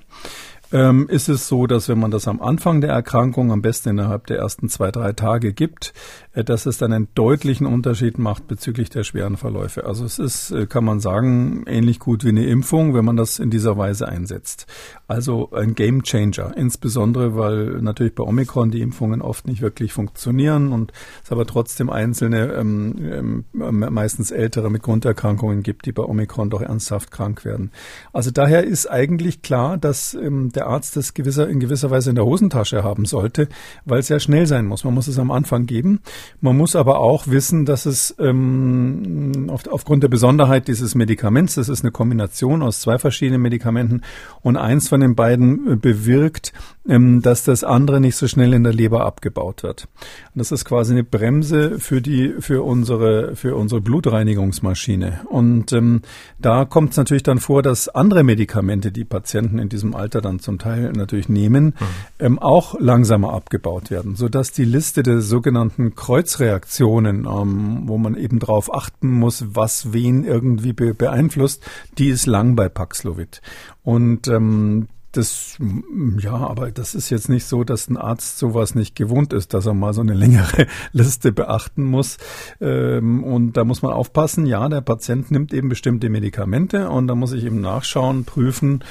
ähm, ist es so, dass wenn man das am Anfang der Erkrankung, am besten innerhalb der ersten zwei, drei Tage gibt, dass es dann einen deutlichen Unterschied macht bezüglich der schweren Verläufe. Also es ist, äh, kann man sagen, ähnlich gut wie eine Impfung, wenn man das in dieser Weise einsetzt. Also ein Game Changer, insbesondere weil natürlich bei Omikron die Impfungen oft nicht wirklich funktionieren und es aber trotzdem einzelne, ähm, ähm, meistens ältere mit Grunderkrankungen gibt, die bei Omikron doch ernsthaft krank werden. Also daher ist eigentlich klar, dass ähm, der Arzt das gewisser, in gewisser Weise in der Hosentasche haben sollte, weil es ja schnell sein muss. Man muss es am Anfang geben. Man muss aber auch wissen, dass es ähm, auf, aufgrund der Besonderheit dieses Medikaments, das ist eine Kombination aus zwei verschiedenen Medikamenten und eins von den beiden äh, bewirkt, ähm, dass das andere nicht so schnell in der Leber abgebaut wird. Und das ist quasi eine Bremse für die für unsere für unsere Blutreinigungsmaschine. Und ähm, da kommt es natürlich dann vor, dass andere Medikamente, die Patienten in diesem Alter dann zum Teil natürlich nehmen, mhm. ähm, auch langsamer abgebaut werden, so dass die Liste der sogenannten Kreuzreaktionen, ähm, wo man eben darauf achten muss, was wen irgendwie be beeinflusst, die ist lang bei Paxlovid. Und ähm, das, ja, aber das ist jetzt nicht so, dass ein Arzt sowas nicht gewohnt ist, dass er mal so eine längere Liste beachten muss. Ähm, und da muss man aufpassen, ja, der Patient nimmt eben bestimmte Medikamente und da muss ich eben nachschauen, prüfen,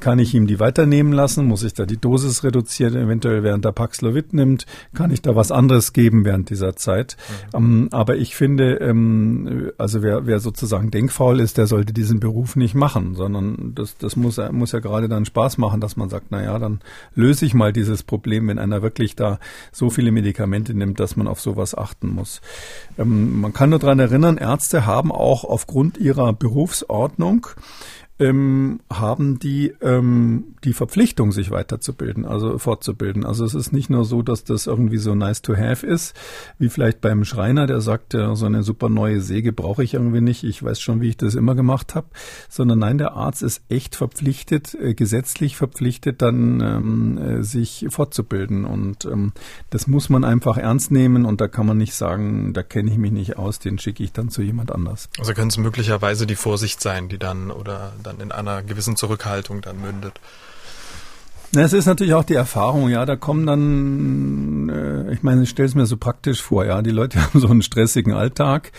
kann ich ihm die weiternehmen lassen? Muss ich da die Dosis reduzieren, eventuell während der Paxlovid nimmt? Kann ich da was anderes geben während dieser Zeit? Mhm. Ähm, aber ich finde, ähm, also wer, wer sozusagen denkfaul ist, der sollte diesen Beruf nicht machen, sondern das, das muss, muss ja gerade dann Spaß machen, dass man sagt, na ja, dann löse ich mal dieses Problem, wenn einer wirklich da so viele Medikamente nimmt, dass man auf sowas achten muss. Ähm, man kann nur daran erinnern, Ärzte haben auch aufgrund ihrer Berufsordnung ähm, haben die ähm, die Verpflichtung, sich weiterzubilden, also fortzubilden. Also es ist nicht nur so, dass das irgendwie so nice to have ist, wie vielleicht beim Schreiner, der sagt, ja, so eine super neue Säge brauche ich irgendwie nicht, ich weiß schon, wie ich das immer gemacht habe, sondern nein, der Arzt ist echt verpflichtet, äh, gesetzlich verpflichtet, dann ähm, äh, sich fortzubilden. Und ähm, das muss man einfach ernst nehmen und da kann man nicht sagen, da kenne ich mich nicht aus, den schicke ich dann zu jemand anders. Also könnte es möglicherweise die Vorsicht sein, die dann oder dann in einer gewissen Zurückhaltung dann mündet. Es ist natürlich auch die Erfahrung, ja, da kommen dann, äh, ich meine, ich stelle es mir so praktisch vor, ja, die Leute haben so einen stressigen Alltag.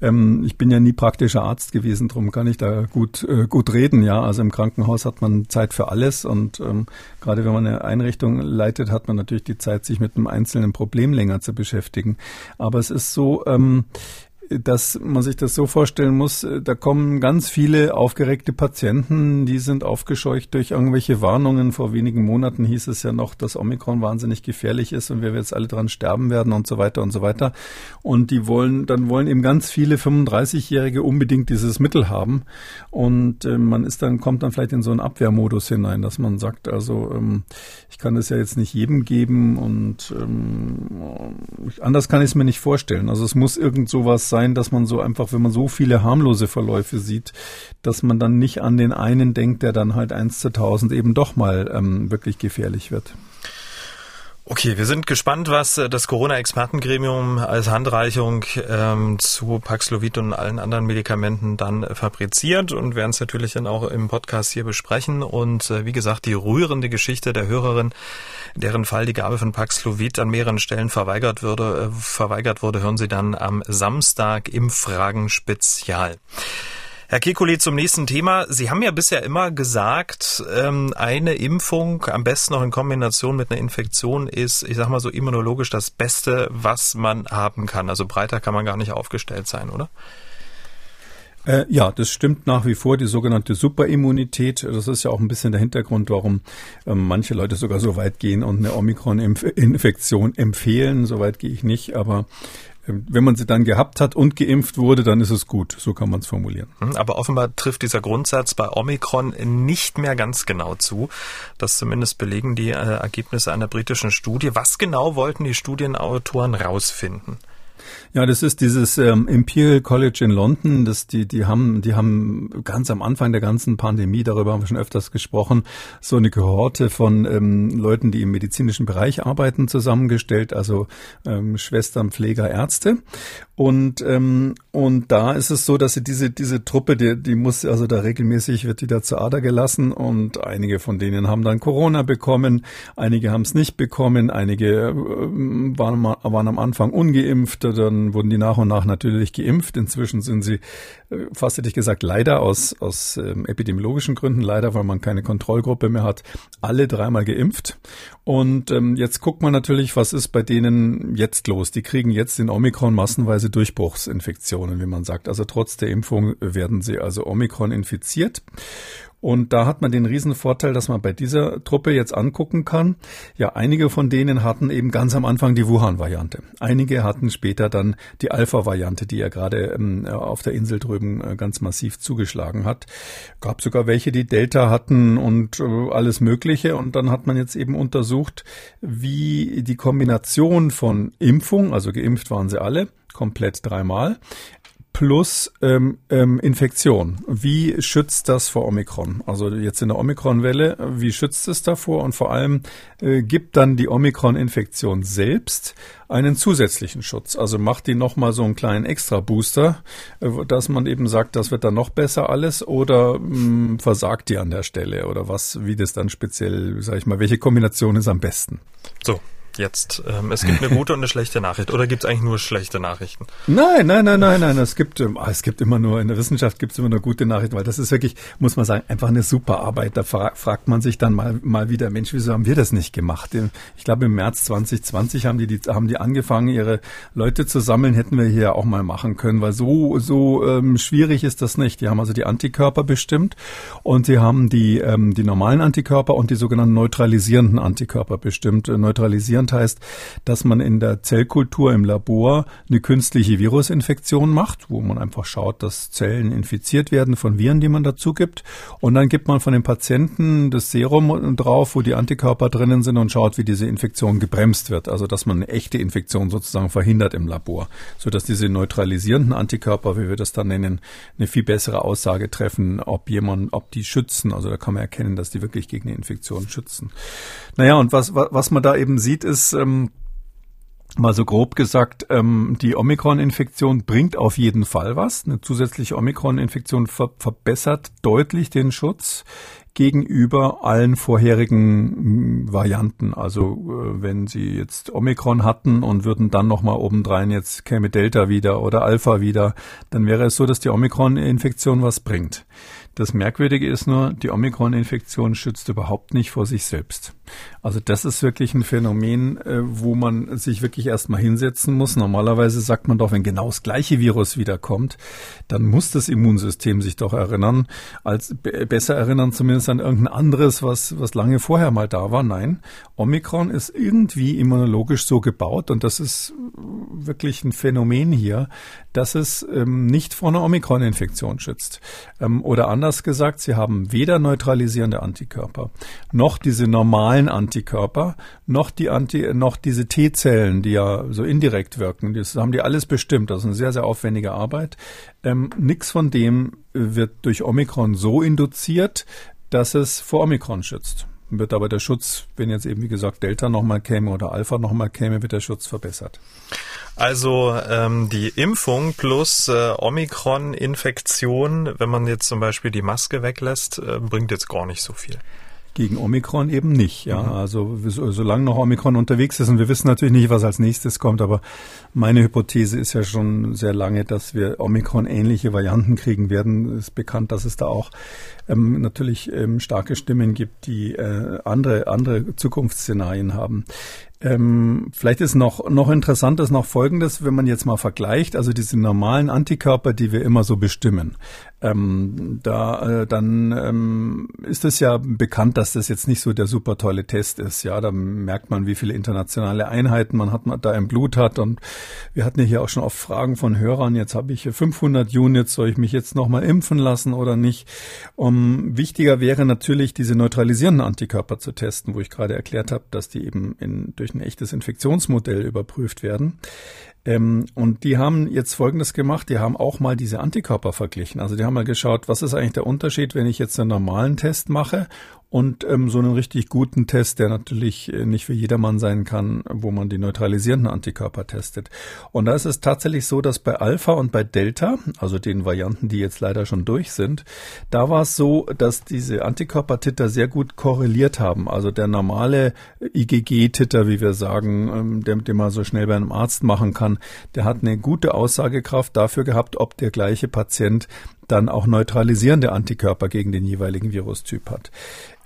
Ähm, ich bin ja nie praktischer Arzt gewesen, darum kann ich da gut, äh, gut reden, ja. Also im Krankenhaus hat man Zeit für alles und ähm, gerade wenn man eine Einrichtung leitet, hat man natürlich die Zeit, sich mit einem einzelnen Problem länger zu beschäftigen. Aber es ist so, ähm, dass man sich das so vorstellen muss, äh, da kommen ganz viele aufgeregte Patienten, die sind aufgescheucht durch irgendwelche Warnungen. Vor wenigen Monaten hieß es ja noch, dass Omikron wahnsinnig gefährlich ist und wir jetzt alle dran sterben werden und so weiter und so weiter. Und die wollen, dann wollen eben ganz viele 35-Jährige unbedingt dieses Mittel haben. Und äh, man ist dann, kommt dann vielleicht in so einen Abwehrmodus hinein, dass man sagt, also ähm, ich kann das ja jetzt nicht jedem geben und ähm, anders kann ich es mir nicht vorstellen. Also es muss irgend sowas sein, dass man so einfach, wenn man so viele harmlose Verläufe sieht, dass man dann nicht an den einen denkt, der dann halt eins zu tausend eben doch mal ähm, wirklich gefährlich wird. Okay, wir sind gespannt, was äh, das Corona-Expertengremium als Handreichung ähm, zu Paxlovid und allen anderen Medikamenten dann fabriziert und werden es natürlich dann auch im Podcast hier besprechen. Und äh, wie gesagt, die rührende Geschichte der Hörerin, deren Fall die Gabe von Paxlovid an mehreren Stellen verweigert würde, äh, verweigert wurde, hören Sie dann am Samstag im Fragen-Spezial. Herr Kekulé, zum nächsten Thema. Sie haben ja bisher immer gesagt, ähm, eine Impfung, am besten noch in Kombination mit einer Infektion, ist, ich sag mal so immunologisch das Beste, was man haben kann. Also breiter kann man gar nicht aufgestellt sein, oder? Äh, ja, das stimmt nach wie vor, die sogenannte Superimmunität. Das ist ja auch ein bisschen der Hintergrund, warum ähm, manche Leute sogar so weit gehen und eine Omikron-Infektion empfehlen. So weit gehe ich nicht, aber wenn man sie dann gehabt hat und geimpft wurde, dann ist es gut. So kann man es formulieren. Hm, aber offenbar trifft dieser Grundsatz bei Omikron nicht mehr ganz genau zu. Das zumindest belegen die äh, Ergebnisse einer britischen Studie. Was genau wollten die Studienautoren rausfinden? Ja, das ist dieses ähm, Imperial College in London. Das, die, die haben, die haben ganz am Anfang der ganzen Pandemie, darüber haben wir schon öfters gesprochen, so eine Kohorte von ähm, Leuten, die im medizinischen Bereich arbeiten, zusammengestellt, also ähm, Schwestern, Pfleger, Ärzte. Und ähm, und da ist es so, dass sie diese diese Truppe, die, die muss also da regelmäßig wird die da zur Ader gelassen. Und einige von denen haben dann Corona bekommen, einige haben es nicht bekommen, einige äh, waren, waren am Anfang ungeimpft, dann wurden die nach und nach natürlich geimpft. Inzwischen sind sie, äh, fast hätte ich gesagt, leider aus, aus ähm, epidemiologischen Gründen, leider, weil man keine Kontrollgruppe mehr hat, alle dreimal geimpft. Und ähm, jetzt guckt man natürlich, was ist bei denen jetzt los. Die kriegen jetzt in Omikron massenweise Durchbruchsinfektionen, wie man sagt. Also trotz der Impfung werden sie also Omikron infiziert. Und da hat man den Riesenvorteil, dass man bei dieser Truppe jetzt angucken kann. Ja, einige von denen hatten eben ganz am Anfang die Wuhan-Variante. Einige hatten später dann die Alpha-Variante, die ja gerade ähm, auf der Insel drüben äh, ganz massiv zugeschlagen hat. Gab sogar welche, die Delta hatten und äh, alles Mögliche. Und dann hat man jetzt eben untersucht, wie die Kombination von Impfung, also geimpft waren sie alle, komplett dreimal, plus ähm, ähm, Infektion. Wie schützt das vor Omikron? Also jetzt in der Omikron-Welle, wie schützt es davor? Und vor allem äh, gibt dann die Omikron-Infektion selbst einen zusätzlichen Schutz. Also macht die nochmal so einen kleinen Extra-Booster, äh, dass man eben sagt, das wird dann noch besser alles oder mh, hm, versagt die an der Stelle oder was, wie das dann speziell, sag ich mal, welche Kombination ist am besten? So, jetzt. Ähm, es gibt eine gute und eine schlechte Nachricht. Oder gibt es eigentlich nur schlechte Nachrichten? Nein, nein, nein, nein, nein. Es gibt, ähm, es gibt immer nur, in der Wissenschaft gibt es immer nur gute Nachrichten, weil das ist wirklich, muss man sagen, einfach eine super Arbeit. Da fra fragt man sich dann mal, mal wieder, Mensch, wieso haben wir das nicht gemacht? Ich glaube, im März 2020 haben die, die, haben die angefangen, ihre Leute zu sammeln, hätten wir hier auch mal machen können, weil so, so ähm, schwierig ist das nicht. Die haben also die Antikörper bestimmt und sie haben die, ähm, die normalen Antikörper und die sogenannten neutralisierenden Antikörper bestimmt. Äh, Zustand heißt, dass man in der Zellkultur im Labor eine künstliche Virusinfektion macht, wo man einfach schaut, dass Zellen infiziert werden von Viren, die man dazu gibt. Und dann gibt man von den Patienten das Serum drauf, wo die Antikörper drinnen sind und schaut, wie diese Infektion gebremst wird. Also, dass man eine echte Infektion sozusagen verhindert im Labor, sodass diese neutralisierenden Antikörper, wie wir das dann nennen, eine viel bessere Aussage treffen, ob jemand, ob die schützen. Also, da kann man erkennen, dass die wirklich gegen eine Infektion schützen. Naja, und was, was man da eben sieht, ist, ähm, Mal so grob gesagt, ähm, die Omikron-Infektion bringt auf jeden Fall was. Eine zusätzliche Omikron-Infektion ver verbessert deutlich den Schutz gegenüber allen vorherigen hm, Varianten. Also äh, wenn Sie jetzt Omikron hatten und würden dann nochmal obendrein, jetzt käme Delta wieder oder Alpha wieder, dann wäre es so, dass die Omikron-Infektion was bringt. Das Merkwürdige ist nur, die Omikron-Infektion schützt überhaupt nicht vor sich selbst. Also das ist wirklich ein Phänomen, äh, wo man sich wirklich erstmal hinsetzen muss. Normalerweise sagt man doch, wenn genau das gleiche Virus wiederkommt, dann muss das Immunsystem sich doch erinnern, als besser erinnern zumindest an irgendein anderes, was, was lange vorher mal da war. Nein, Omikron ist irgendwie immunologisch so gebaut und das ist wirklich ein Phänomen hier, dass es ähm, nicht vor einer Omikron-Infektion schützt. Ähm, oder anders gesagt, sie haben weder neutralisierende Antikörper noch diese normalen Antikörper, noch die Anti, noch diese T-Zellen, die ja so indirekt wirken. Das haben die alles bestimmt. Das ist eine sehr, sehr aufwendige Arbeit. Ähm, Nichts von dem wird durch Omikron so induziert, dass es vor Omikron schützt wird aber der Schutz, wenn jetzt eben wie gesagt Delta nochmal käme oder Alpha nochmal käme, wird der Schutz verbessert. Also ähm, die Impfung plus äh, Omikron-Infektion, wenn man jetzt zum Beispiel die Maske weglässt, äh, bringt jetzt gar nicht so viel gegen Omikron eben nicht. Ja, mhm. also so, solange noch Omikron unterwegs ist und wir wissen natürlich nicht, was als nächstes kommt, aber meine Hypothese ist ja schon sehr lange, dass wir Omikron ähnliche Varianten kriegen werden. Es ist bekannt, dass es da auch ähm, natürlich ähm, starke Stimmen gibt, die äh, andere andere Zukunftsszenarien haben. Ähm, vielleicht ist noch, noch interessant ist noch Folgendes, wenn man jetzt mal vergleicht, also diese normalen Antikörper, die wir immer so bestimmen. Ähm, da, äh, dann ähm, ist es ja bekannt, dass das jetzt nicht so der super tolle Test ist. Ja, da merkt man, wie viele internationale Einheiten man hat, man da im Blut hat. Und wir hatten ja hier auch schon oft Fragen von Hörern. Jetzt habe ich 500 Units, soll ich mich jetzt nochmal impfen lassen oder nicht? Um, wichtiger wäre natürlich, diese neutralisierenden Antikörper zu testen, wo ich gerade erklärt habe, dass die eben in, durch ein echtes Infektionsmodell überprüft werden. Ähm, und die haben jetzt Folgendes gemacht, die haben auch mal diese Antikörper verglichen. Also die haben mal geschaut, was ist eigentlich der Unterschied, wenn ich jetzt einen normalen Test mache und ähm, so einen richtig guten Test, der natürlich äh, nicht für jedermann sein kann, wo man die neutralisierenden Antikörper testet. Und da ist es tatsächlich so, dass bei Alpha und bei Delta, also den Varianten, die jetzt leider schon durch sind, da war es so, dass diese Antikörpertitter sehr gut korreliert haben. Also der normale IgG-Titter, wie wir sagen, ähm, der, den man so schnell bei einem Arzt machen kann, der hat eine gute Aussagekraft dafür gehabt, ob der gleiche Patient dann auch neutralisierende Antikörper gegen den jeweiligen Virustyp hat.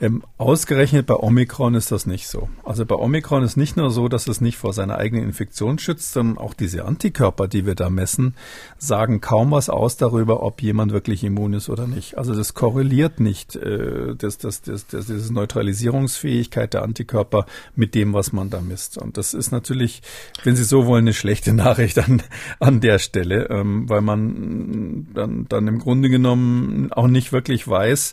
Ähm, ausgerechnet bei Omikron ist das nicht so. Also bei Omikron ist nicht nur so, dass es nicht vor seiner eigenen Infektion schützt, sondern auch diese Antikörper, die wir da messen, sagen kaum was aus darüber, ob jemand wirklich immun ist oder nicht. Also das korreliert nicht, äh, das, das, das, das, diese Neutralisierungsfähigkeit der Antikörper mit dem, was man da misst. Und das ist natürlich, wenn Sie so wollen, eine schlechte Nachricht an, an der Stelle, ähm, weil man dann, dann im Grunde genommen auch nicht wirklich weiß,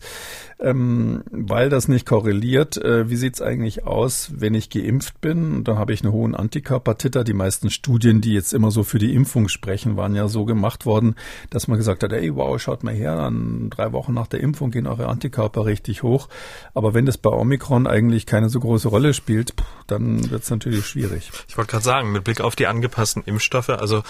ähm, weil das nicht korreliert. Äh, wie sieht's eigentlich aus, wenn ich geimpft bin? Dann habe ich einen hohen Antikörpertitter. Die meisten Studien, die jetzt immer so für die Impfung sprechen, waren ja so gemacht worden, dass man gesagt hat, ey, wow, schaut mal her, dann drei Wochen nach der Impfung gehen eure Antikörper richtig hoch. Aber wenn das bei Omikron eigentlich keine so große Rolle spielt, dann wird's natürlich schwierig. Ich wollte gerade sagen, mit Blick auf die angepassten Impfstoffe, also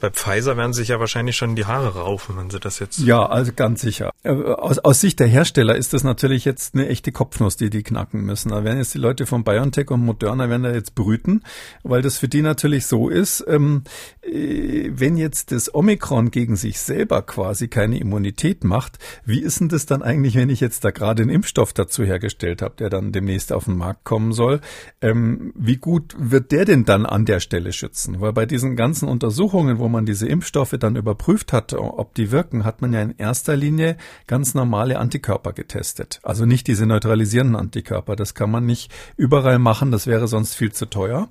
bei Pfizer werden sich ja wahrscheinlich schon die Haare raufen, wenn sie das jetzt. Ja, also ganz sicher. Äh, aus, aus Sicht der Hersteller ist das natürlich jetzt eine echte Kopfnuss, die die knacken müssen. Da werden jetzt die Leute von BioNTech und Moderna werden da jetzt brüten, weil das für die natürlich so ist, ähm, äh, wenn jetzt das Omikron gegen sich selber quasi keine Immunität macht, wie ist denn das dann eigentlich, wenn ich jetzt da gerade einen Impfstoff dazu hergestellt habe, der dann demnächst auf den Markt kommen soll? Ähm, wie gut wird der denn dann an der Stelle schützen? Weil bei diesen ganzen Untersuchungen, wo man diese Impfstoffe dann überprüft hat, ob die wirken, hat man ja in erster Linie ganz normale Antikörper getestet getestet. Also nicht diese neutralisierenden Antikörper. Das kann man nicht überall machen. Das wäre sonst viel zu teuer.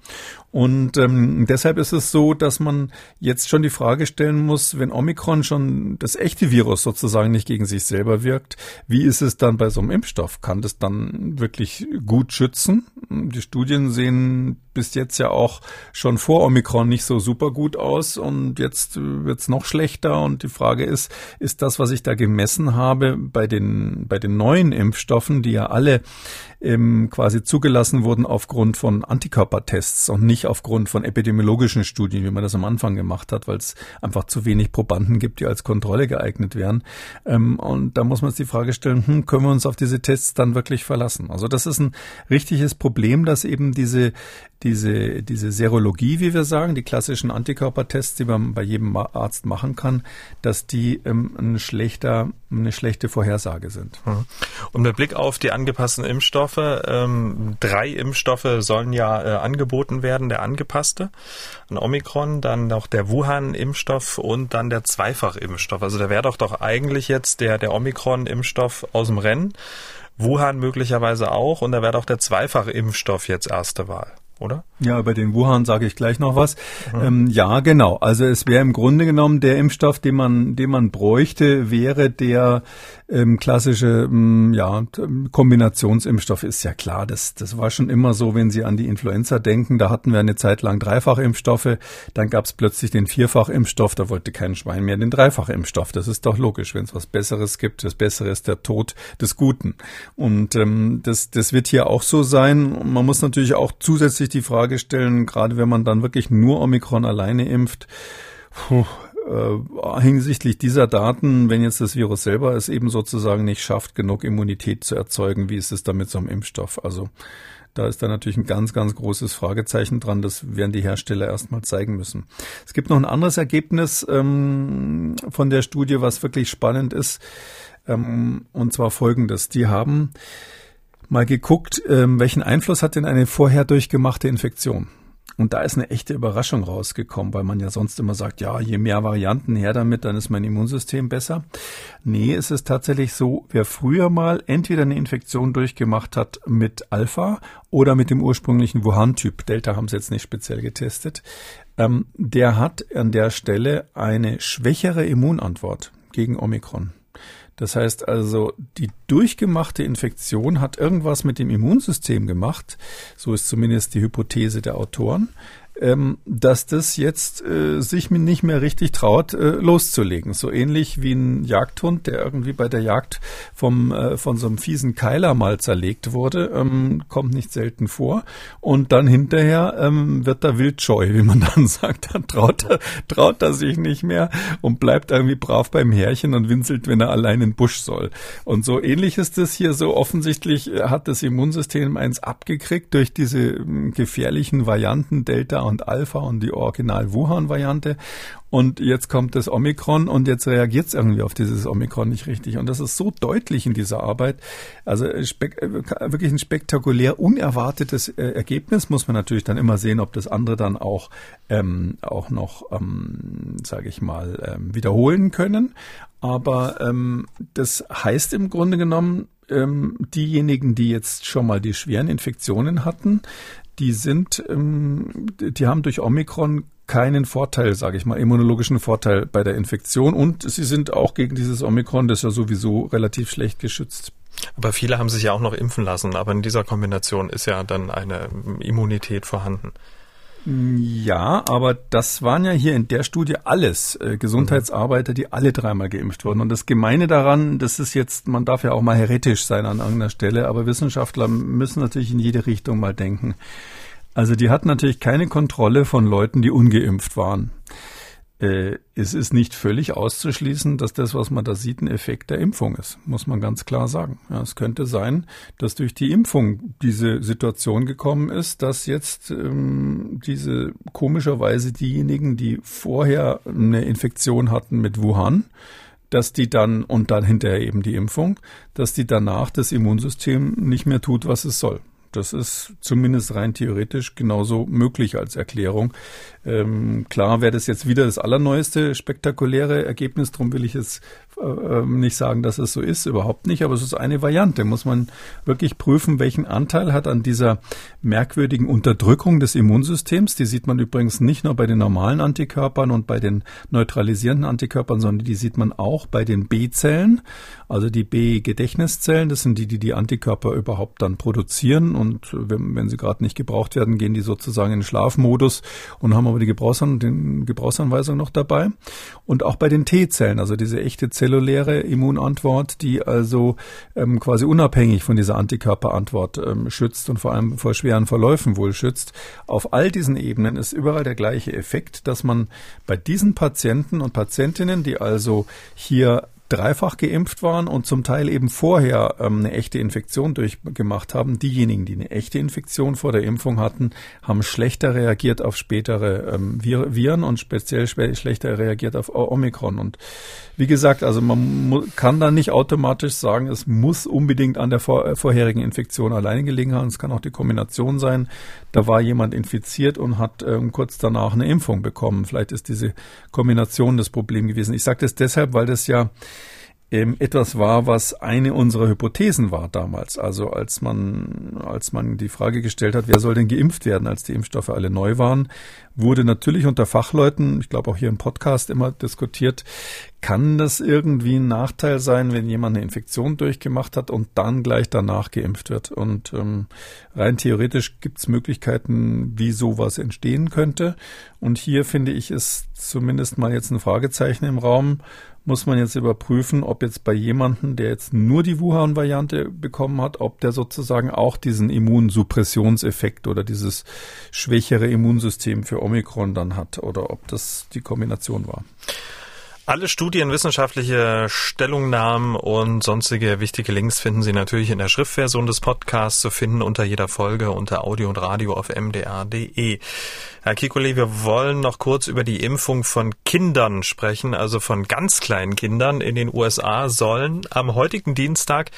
Und ähm, deshalb ist es so, dass man jetzt schon die Frage stellen muss, wenn Omikron schon das echte Virus sozusagen nicht gegen sich selber wirkt, wie ist es dann bei so einem Impfstoff? Kann das dann wirklich gut schützen? Die Studien sehen bis jetzt ja auch schon vor Omikron nicht so super gut aus und jetzt wird's noch schlechter. Und die Frage ist, ist das, was ich da gemessen habe bei den, bei den neuen Impfstoffen, die ja alle ähm, quasi zugelassen wurden aufgrund von Antikörpertests und nicht aufgrund von epidemiologischen Studien, wie man das am Anfang gemacht hat, weil es einfach zu wenig Probanden gibt, die als Kontrolle geeignet wären. Ähm, und da muss man sich die Frage stellen, hm, können wir uns auf diese Tests dann wirklich verlassen? Also das ist ein richtiges Problem, dass eben diese diese, diese Serologie, wie wir sagen, die klassischen Antikörpertests, die man bei jedem Arzt machen kann, dass die ähm, ein schlechter, eine schlechte Vorhersage sind. Mhm. Und mit Blick auf die angepassten Impfstoffe, ähm, drei Impfstoffe sollen ja äh, angeboten werden, der angepasste, ein Omikron, dann noch der Wuhan-Impfstoff und dann der Zweifachimpfstoff. Also da wäre doch doch eigentlich jetzt der, der Omikron-Impfstoff aus dem Rennen. Wuhan möglicherweise auch und da wäre doch der Zweifachimpfstoff jetzt erste Wahl oder? Ja, über den Wuhan sage ich gleich noch was. Mhm. Ähm, ja, genau. Also es wäre im Grunde genommen der Impfstoff, den man, den man bräuchte, wäre der ähm, klassische ähm, ja, Kombinationsimpfstoff. Ist ja klar, das, das war schon immer so, wenn Sie an die Influenza denken. Da hatten wir eine Zeit lang Dreifachimpfstoffe. Dann gab es plötzlich den Vierfachimpfstoff. Da wollte kein Schwein mehr den Dreifachimpfstoff. Das ist doch logisch, wenn es was Besseres gibt. Das Bessere ist der Tod des Guten. Und ähm, das, das wird hier auch so sein. Man muss natürlich auch zusätzlich die Frage stellen, gerade wenn man dann wirklich nur Omikron alleine impft, puh, äh, hinsichtlich dieser Daten, wenn jetzt das Virus selber es eben sozusagen nicht schafft, genug Immunität zu erzeugen, wie ist es damit so einem Impfstoff? Also da ist da natürlich ein ganz, ganz großes Fragezeichen dran. Das werden die Hersteller erstmal zeigen müssen. Es gibt noch ein anderes Ergebnis ähm, von der Studie, was wirklich spannend ist. Ähm, und zwar folgendes. Die haben mal geguckt, ähm, welchen Einfluss hat denn eine vorher durchgemachte Infektion? Und da ist eine echte Überraschung rausgekommen, weil man ja sonst immer sagt, ja, je mehr Varianten her damit, dann ist mein Immunsystem besser. Nee, es ist tatsächlich so, wer früher mal entweder eine Infektion durchgemacht hat mit Alpha oder mit dem ursprünglichen Wuhan-Typ, Delta haben sie jetzt nicht speziell getestet, ähm, der hat an der Stelle eine schwächere Immunantwort gegen Omikron. Das heißt also, die durchgemachte Infektion hat irgendwas mit dem Immunsystem gemacht. So ist zumindest die Hypothese der Autoren ähm, dass das jetzt äh, sich nicht mehr richtig traut, äh, loszulegen. So ähnlich wie ein Jagdhund, der irgendwie bei der Jagd vom, äh, von so einem fiesen Keiler mal zerlegt wurde, ähm, kommt nicht selten vor. Und dann hinterher ähm, wird er wildscheu, wie man dann sagt. Dann traut er, traut er sich nicht mehr und bleibt irgendwie brav beim Härchen und winselt, wenn er allein in den Busch soll. Und so ähnlich ist es hier so. Offensichtlich äh, hat das Immunsystem eins abgekriegt durch diese äh, gefährlichen Varianten Delta und Alpha und die Original-Wuhan-Variante. Und jetzt kommt das Omikron und jetzt reagiert es irgendwie auf dieses Omikron nicht richtig. Und das ist so deutlich in dieser Arbeit. Also äh, wirklich ein spektakulär unerwartetes äh, Ergebnis. Muss man natürlich dann immer sehen, ob das andere dann auch, ähm, auch noch, ähm, sage ich mal, ähm, wiederholen können. Aber ähm, das heißt im Grunde genommen, ähm, diejenigen, die jetzt schon mal die schweren Infektionen hatten, die sind, ähm, die haben durch Omikron keinen Vorteil, sage ich mal, immunologischen Vorteil bei der Infektion und sie sind auch gegen dieses Omikron, das ja sowieso relativ schlecht geschützt. Aber viele haben sich ja auch noch impfen lassen, aber in dieser Kombination ist ja dann eine Immunität vorhanden. Ja, aber das waren ja hier in der Studie alles äh, Gesundheitsarbeiter, die alle dreimal geimpft wurden. Und das Gemeine daran, das ist jetzt, man darf ja auch mal heretisch sein an irgendeiner Stelle, aber Wissenschaftler müssen natürlich in jede Richtung mal denken. Also die hatten natürlich keine Kontrolle von Leuten, die ungeimpft waren. Äh, es ist nicht völlig auszuschließen, dass das, was man da sieht, ein Effekt der Impfung ist, muss man ganz klar sagen. Ja, es könnte sein, dass durch die Impfung diese Situation gekommen ist, dass jetzt ähm, diese komischerweise diejenigen, die vorher eine Infektion hatten mit Wuhan, dass die dann und dann hinterher eben die Impfung, dass die danach das Immunsystem nicht mehr tut, was es soll. Das ist zumindest rein theoretisch genauso möglich als Erklärung. Ähm, klar wäre das jetzt wieder das allerneueste spektakuläre Ergebnis, darum will ich es äh, ähm, nicht sagen, dass es so ist, überhaupt nicht, aber es ist eine Variante. Muss man wirklich prüfen, welchen Anteil hat an dieser merkwürdigen Unterdrückung des Immunsystems. Die sieht man übrigens nicht nur bei den normalen Antikörpern und bei den neutralisierenden Antikörpern, sondern die sieht man auch bei den B-Zellen, also die B-Gedächtniszellen. Das sind die, die die Antikörper überhaupt dann produzieren und wenn, wenn sie gerade nicht gebraucht werden, gehen die sozusagen in Schlafmodus und haben aber die Gebrauchsan den Gebrauchsanweisung noch dabei. Und auch bei den T-Zellen, also diese echte zelluläre Immunantwort, die also ähm, quasi unabhängig von dieser Antikörperantwort ähm, schützt und vor allem vor schweren Verläufen wohl schützt. Auf all diesen Ebenen ist überall der gleiche Effekt, dass man bei diesen Patienten und Patientinnen, die also hier dreifach geimpft waren und zum Teil eben vorher ähm, eine echte Infektion durchgemacht haben. Diejenigen, die eine echte Infektion vor der Impfung hatten, haben schlechter reagiert auf spätere ähm, Viren und speziell schlechter reagiert auf Omikron. Und wie gesagt, also man kann da nicht automatisch sagen, es muss unbedingt an der vor vorherigen Infektion alleine gelegen haben. Es kann auch die Kombination sein. Da war jemand infiziert und hat ähm, kurz danach eine Impfung bekommen. Vielleicht ist diese Kombination das Problem gewesen. Ich sage das deshalb, weil das ja ähm, etwas war, was eine unserer Hypothesen war damals. Also als man, als man die Frage gestellt hat, wer soll denn geimpft werden, als die Impfstoffe alle neu waren, wurde natürlich unter Fachleuten, ich glaube auch hier im Podcast immer diskutiert, kann das irgendwie ein Nachteil sein, wenn jemand eine Infektion durchgemacht hat und dann gleich danach geimpft wird. Und ähm, rein theoretisch gibt es Möglichkeiten, wie sowas entstehen könnte. Und hier finde ich, ist zumindest mal jetzt ein Fragezeichen im Raum muss man jetzt überprüfen, ob jetzt bei jemandem, der jetzt nur die Wuhan-Variante bekommen hat, ob der sozusagen auch diesen Immunsuppressionseffekt oder dieses schwächere Immunsystem für Omikron dann hat oder ob das die Kombination war. Alle Studien, wissenschaftliche Stellungnahmen und sonstige wichtige Links finden Sie natürlich in der Schriftversion des Podcasts zu finden unter jeder Folge unter Audio und Radio auf mdr.de. Herr Kikole, wir wollen noch kurz über die Impfung von Kindern sprechen, also von ganz kleinen Kindern. In den USA sollen am heutigen Dienstag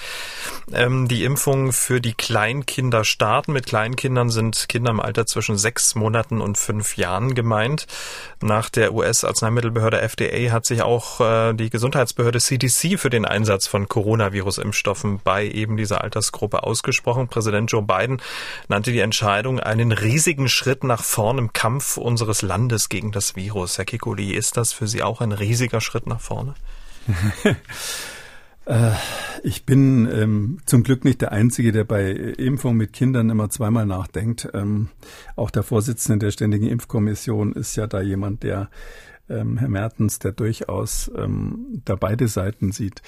ähm, die Impfung für die Kleinkinder starten. Mit Kleinkindern sind Kinder im Alter zwischen sechs Monaten und fünf Jahren gemeint. Nach der US-Arzneimittelbehörde FDA hat sich auch äh, die Gesundheitsbehörde CDC für den Einsatz von Coronavirus-Impfstoffen bei eben dieser Altersgruppe ausgesprochen. Präsident Joe Biden nannte die Entscheidung einen riesigen Schritt nach vorn im Kampf unseres Landes gegen das Virus. Herr Kikuli, ist das für Sie auch ein riesiger Schritt nach vorne? Äh, ich bin ähm, zum Glück nicht der Einzige, der bei Impfung mit Kindern immer zweimal nachdenkt. Ähm, auch der Vorsitzende der Ständigen Impfkommission ist ja da jemand, der ähm, Herr Mertens, der durchaus ähm, da beide Seiten sieht.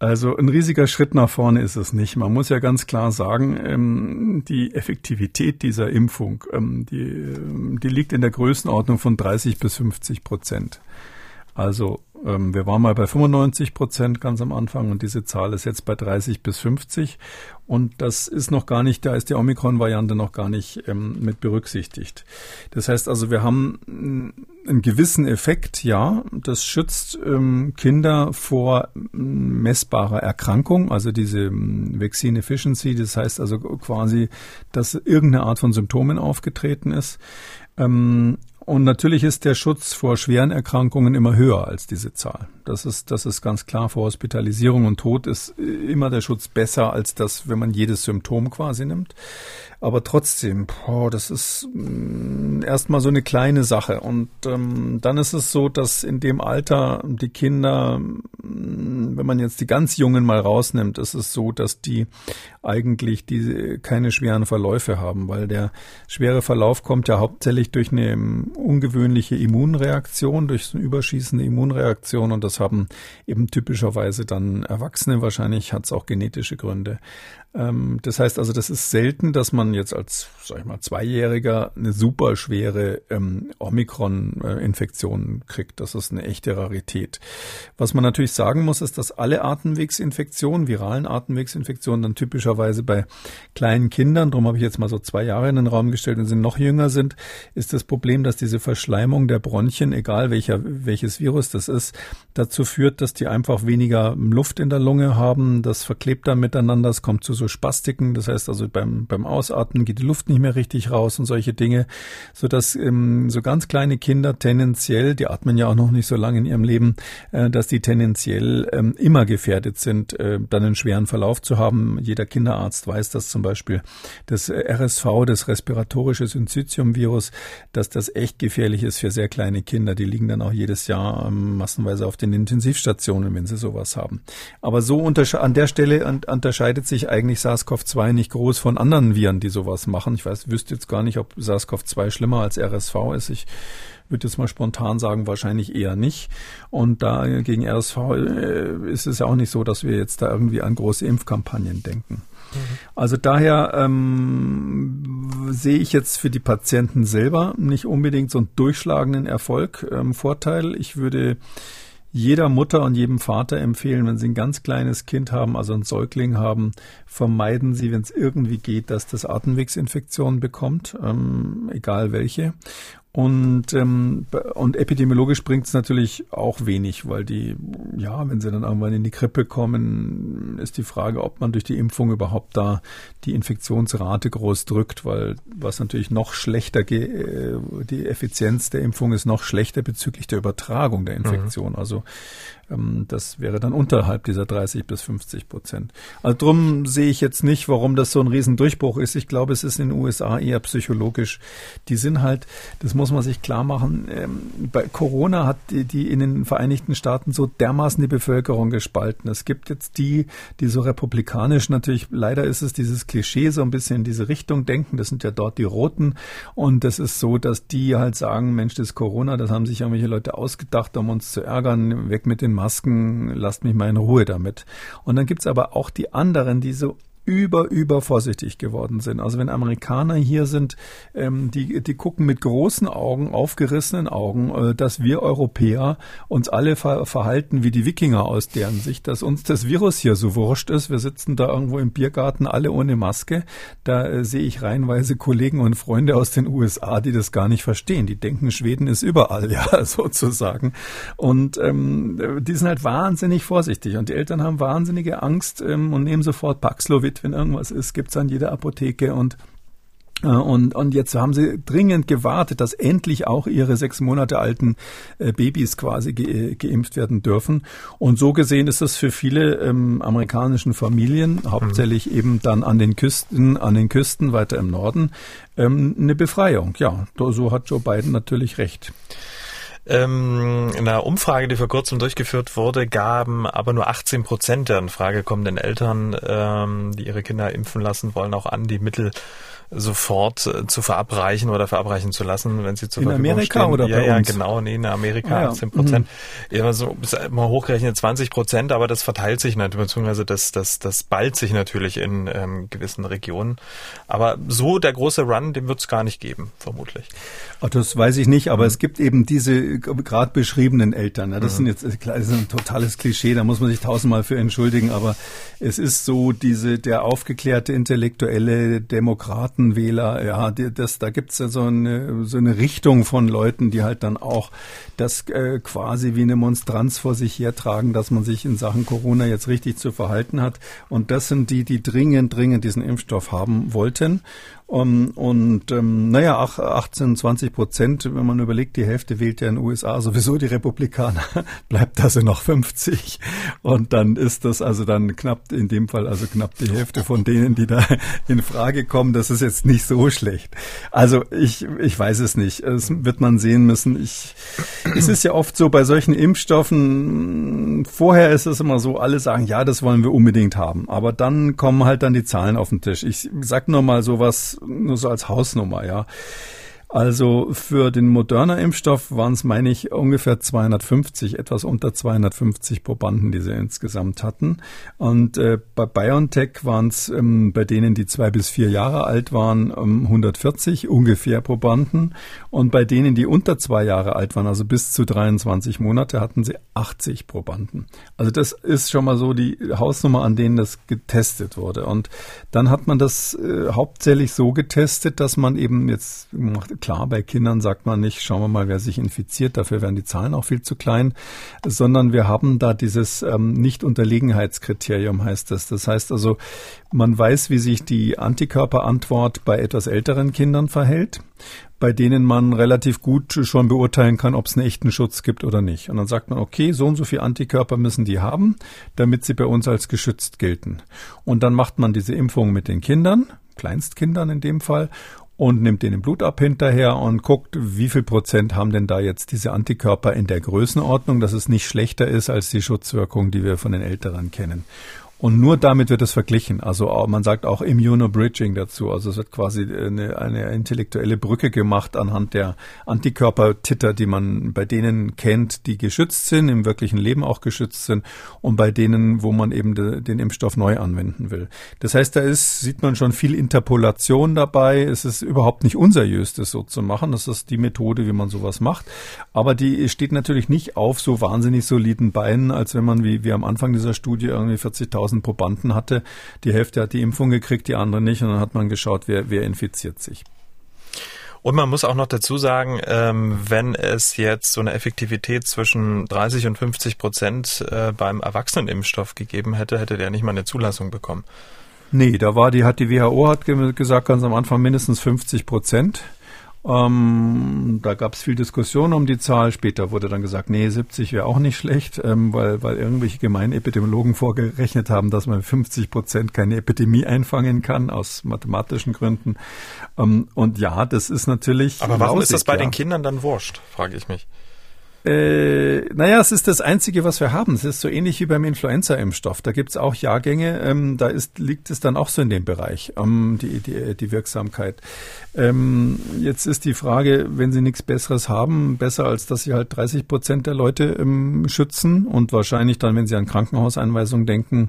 Also ein riesiger Schritt nach vorne ist es nicht. Man muss ja ganz klar sagen, ähm, die Effektivität dieser Impfung, ähm, die, ähm, die liegt in der Größenordnung von 30 bis 50 Prozent. Also ähm, wir waren mal bei 95 Prozent ganz am Anfang und diese Zahl ist jetzt bei 30 bis 50 und das ist noch gar nicht, da ist die Omikron-Variante noch gar nicht ähm, mit berücksichtigt. Das heißt also, wir haben einen gewissen Effekt, ja, das schützt ähm, Kinder vor messbarer Erkrankung, also diese ähm, Vaccine Efficiency, das heißt also quasi, dass irgendeine Art von Symptomen aufgetreten ist. Und natürlich ist der Schutz vor schweren Erkrankungen immer höher als diese Zahl. Das ist, das ist ganz klar. Vor Hospitalisierung und Tod ist immer der Schutz besser als das, wenn man jedes Symptom quasi nimmt. Aber trotzdem, boah, das ist mm, erstmal so eine kleine Sache. Und ähm, dann ist es so, dass in dem Alter die Kinder, mm, wenn man jetzt die ganz Jungen mal rausnimmt, ist es so, dass die eigentlich die keine schweren Verläufe haben, weil der schwere Verlauf kommt ja hauptsächlich durch eine ungewöhnliche Immunreaktion, durch so eine überschießende Immunreaktion und das haben eben typischerweise dann Erwachsene. Wahrscheinlich hat es auch genetische Gründe. Ähm, das heißt also, das ist selten, dass man jetzt als, sag ich mal, Zweijähriger eine super schwere ähm, Omikron-Infektion kriegt. Das ist eine echte Rarität. Was man natürlich sagen muss, ist, dass alle Atemwegsinfektionen, viralen Atemwegsinfektionen, dann typischerweise bei kleinen Kindern, darum habe ich jetzt mal so zwei Jahre in den Raum gestellt, wenn sie noch jünger sind, ist das Problem, dass diese Verschleimung der Bronchien, egal welcher, welches Virus das ist, dazu führt, dass die einfach weniger Luft in der Lunge haben. Das verklebt dann miteinander, es kommt zu so Spastiken, das heißt also beim, beim Ausatmen geht die Luft nicht mehr richtig raus und solche Dinge, so dass ähm, so ganz kleine Kinder tendenziell, die atmen ja auch noch nicht so lange in ihrem Leben, äh, dass die tendenziell ähm, immer gefährdet sind, äh, dann einen schweren Verlauf zu haben. Jeder Kinderarzt weiß das zum Beispiel. Das RSV, das respiratorische Syncytium-Virus, dass das echt gefährlich ist für sehr kleine Kinder. Die liegen dann auch jedes Jahr ähm, massenweise auf den Intensivstationen, wenn sie sowas haben. Aber so an der Stelle unterscheidet sich eigentlich SARS-CoV-2 nicht groß von anderen Viren, die sowas machen. Ich weiß, wüsste jetzt gar nicht, ob SARS-CoV-2 schlimmer als RSV ist. Ich würde jetzt mal spontan sagen, wahrscheinlich eher nicht. Und da gegen RSV äh, ist es ja auch nicht so, dass wir jetzt da irgendwie an große Impfkampagnen denken. Mhm. Also daher ähm, sehe ich jetzt für die Patienten selber nicht unbedingt so einen durchschlagenden Erfolg, ähm, Vorteil. Ich würde jeder Mutter und jedem Vater empfehlen, wenn sie ein ganz kleines Kind haben, also ein Säugling haben, vermeiden Sie, wenn es irgendwie geht, dass das Atemwegsinfektionen bekommt, ähm, egal welche. Und, ähm, und epidemiologisch bringt es natürlich auch wenig, weil die, ja, wenn sie dann irgendwann in die Krippe kommen, ist die Frage, ob man durch die Impfung überhaupt da die Infektionsrate groß drückt, weil was natürlich noch schlechter, äh, die Effizienz der Impfung ist noch schlechter bezüglich der Übertragung der Infektion. Mhm. Also das wäre dann unterhalb dieser 30 bis 50 Prozent. Also drum sehe ich jetzt nicht, warum das so ein Riesendurchbruch ist. Ich glaube, es ist in den USA eher psychologisch. Die sind halt, das muss man sich klar machen, ähm, bei Corona hat die, die in den Vereinigten Staaten so dermaßen die Bevölkerung gespalten. Es gibt jetzt die, die so republikanisch natürlich, leider ist es dieses Klischee so ein bisschen in diese Richtung denken. Das sind ja dort die Roten. Und das ist so, dass die halt sagen, Mensch, das Corona, das haben sich irgendwelche Leute ausgedacht, um uns zu ärgern, weg mit den Masken, lasst mich mal in Ruhe damit. Und dann gibt's aber auch die anderen, die so über, über vorsichtig geworden sind. Also wenn Amerikaner hier sind, ähm, die, die gucken mit großen Augen, aufgerissenen Augen, äh, dass wir Europäer uns alle ver verhalten wie die Wikinger aus deren Sicht, dass uns das Virus hier so wurscht ist. Wir sitzen da irgendwo im Biergarten alle ohne Maske. Da äh, sehe ich reihenweise Kollegen und Freunde aus den USA, die das gar nicht verstehen. Die denken, Schweden ist überall, ja, sozusagen. Und ähm, die sind halt wahnsinnig vorsichtig. Und die Eltern haben wahnsinnige Angst ähm, und nehmen sofort Paxlovid wenn irgendwas ist, gibt's an jeder Apotheke und äh, und, und jetzt haben sie dringend gewartet, dass endlich auch ihre sechs Monate alten äh, Babys quasi ge, geimpft werden dürfen. Und so gesehen ist das für viele ähm, amerikanischen Familien, hauptsächlich mhm. eben dann an den Küsten, an den Küsten weiter im Norden, ähm, eine Befreiung. Ja, so hat Joe Biden natürlich recht. Ähm, in einer Umfrage, die vor kurzem durchgeführt wurde, gaben aber nur 18 Prozent der in Frage kommenden Eltern, ähm, die ihre Kinder impfen lassen wollen, auch an, die Mittel sofort äh, zu verabreichen oder verabreichen zu lassen, wenn sie zur in Verfügung Amerika stehen. oder ja, bei ja, uns? genau, nee, in Amerika ah, ja. 18 Prozent. Mhm. Ja, so immer hochgerechnet 20 Prozent, aber das verteilt sich natürlich, beziehungsweise das, das, das ballt sich natürlich in ähm, gewissen Regionen. Aber so der große Run, den wird es gar nicht geben, vermutlich. Ach, das weiß ich nicht, aber mhm. es gibt eben diese gerade beschriebenen Eltern. Ja, das mhm. sind jetzt das ist ein totales Klischee, da muss man sich tausendmal für entschuldigen, aber es ist so diese der aufgeklärte intellektuelle Demokratenwähler, ja, ja, das, da gibt's ja so eine, so eine Richtung von Leuten, die halt dann auch das äh, quasi wie eine Monstranz vor sich hertragen, dass man sich in Sachen Corona jetzt richtig zu verhalten hat. Und das sind die, die dringend, dringend diesen Impfstoff haben wollten. Um, und ähm, naja, 18, 20 Prozent, wenn man überlegt, die Hälfte wählt ja in den USA sowieso die Republikaner, bleibt also noch 50. Und dann ist das also dann knapp, in dem Fall also knapp die Hälfte von denen, die da in Frage kommen. Das ist jetzt nicht so schlecht. Also ich, ich weiß es nicht. Es wird man sehen müssen. Ich, es ist ja oft so bei solchen Impfstoffen, vorher ist es immer so, alle sagen, ja, das wollen wir unbedingt haben. Aber dann kommen halt dann die Zahlen auf den Tisch. Ich sag nur mal sowas, nur so als Hausnummer, ja. Also für den Moderna-Impfstoff waren es, meine ich, ungefähr 250, etwas unter 250 Probanden, die sie insgesamt hatten. Und äh, bei BioNTech waren es ähm, bei denen, die zwei bis vier Jahre alt waren, ähm, 140 ungefähr Probanden. Und bei denen, die unter zwei Jahre alt waren, also bis zu 23 Monate, hatten sie 80 Probanden. Also das ist schon mal so die Hausnummer, an denen das getestet wurde. Und dann hat man das äh, hauptsächlich so getestet, dass man eben jetzt macht klar, bei Kindern sagt man nicht, schauen wir mal, wer sich infiziert, dafür wären die Zahlen auch viel zu klein, sondern wir haben da dieses ähm, Nicht-Unterlegenheitskriterium, heißt das. Das heißt also, man weiß, wie sich die Antikörperantwort bei etwas älteren Kindern verhält bei denen man relativ gut schon beurteilen kann, ob es einen echten Schutz gibt oder nicht. Und dann sagt man, okay, so und so viel Antikörper müssen die haben, damit sie bei uns als geschützt gelten. Und dann macht man diese Impfung mit den Kindern, Kleinstkindern in dem Fall, und nimmt den Blut ab hinterher und guckt, wie viel Prozent haben denn da jetzt diese Antikörper in der Größenordnung, dass es nicht schlechter ist als die Schutzwirkung, die wir von den Älteren kennen. Und nur damit wird es verglichen. Also man sagt auch Immunobridging dazu. Also es wird quasi eine, eine intellektuelle Brücke gemacht anhand der Antikörpertitter, die man bei denen kennt, die geschützt sind, im wirklichen Leben auch geschützt sind und bei denen, wo man eben de, den Impfstoff neu anwenden will. Das heißt, da ist, sieht man schon viel Interpolation dabei. Es ist überhaupt nicht unseriös, das so zu machen. Das ist die Methode, wie man sowas macht. Aber die steht natürlich nicht auf so wahnsinnig soliden Beinen, als wenn man, wie wir am Anfang dieser Studie irgendwie 40.000 1000 Probanden hatte. Die Hälfte hat die Impfung gekriegt, die andere nicht. Und dann hat man geschaut, wer, wer infiziert sich. Und man muss auch noch dazu sagen, ähm, wenn es jetzt so eine Effektivität zwischen 30 und 50 Prozent äh, beim Erwachsenenimpfstoff gegeben hätte, hätte der nicht mal eine Zulassung bekommen. Nee, da war die, hat die WHO hat gesagt ganz am Anfang mindestens 50 Prozent. Ähm, da gab es viel Diskussion um die Zahl. Später wurde dann gesagt, nee, 70 wäre auch nicht schlecht, ähm, weil, weil irgendwelche gemeinen Epidemiologen vorgerechnet haben, dass man 50 Prozent keine Epidemie einfangen kann, aus mathematischen Gründen. Ähm, und ja, das ist natürlich. Aber warum lausig, ist das bei ja. den Kindern dann wurscht, frage ich mich. Äh, naja, es ist das Einzige, was wir haben. Es ist so ähnlich wie beim Influenza-Impfstoff. Da gibt's auch Jahrgänge, ähm, da ist, liegt es dann auch so in dem Bereich, ähm, die, die, die Wirksamkeit. Ähm, jetzt ist die Frage, wenn Sie nichts Besseres haben, besser als dass Sie halt 30 Prozent der Leute ähm, schützen und wahrscheinlich dann, wenn Sie an Krankenhauseinweisungen denken,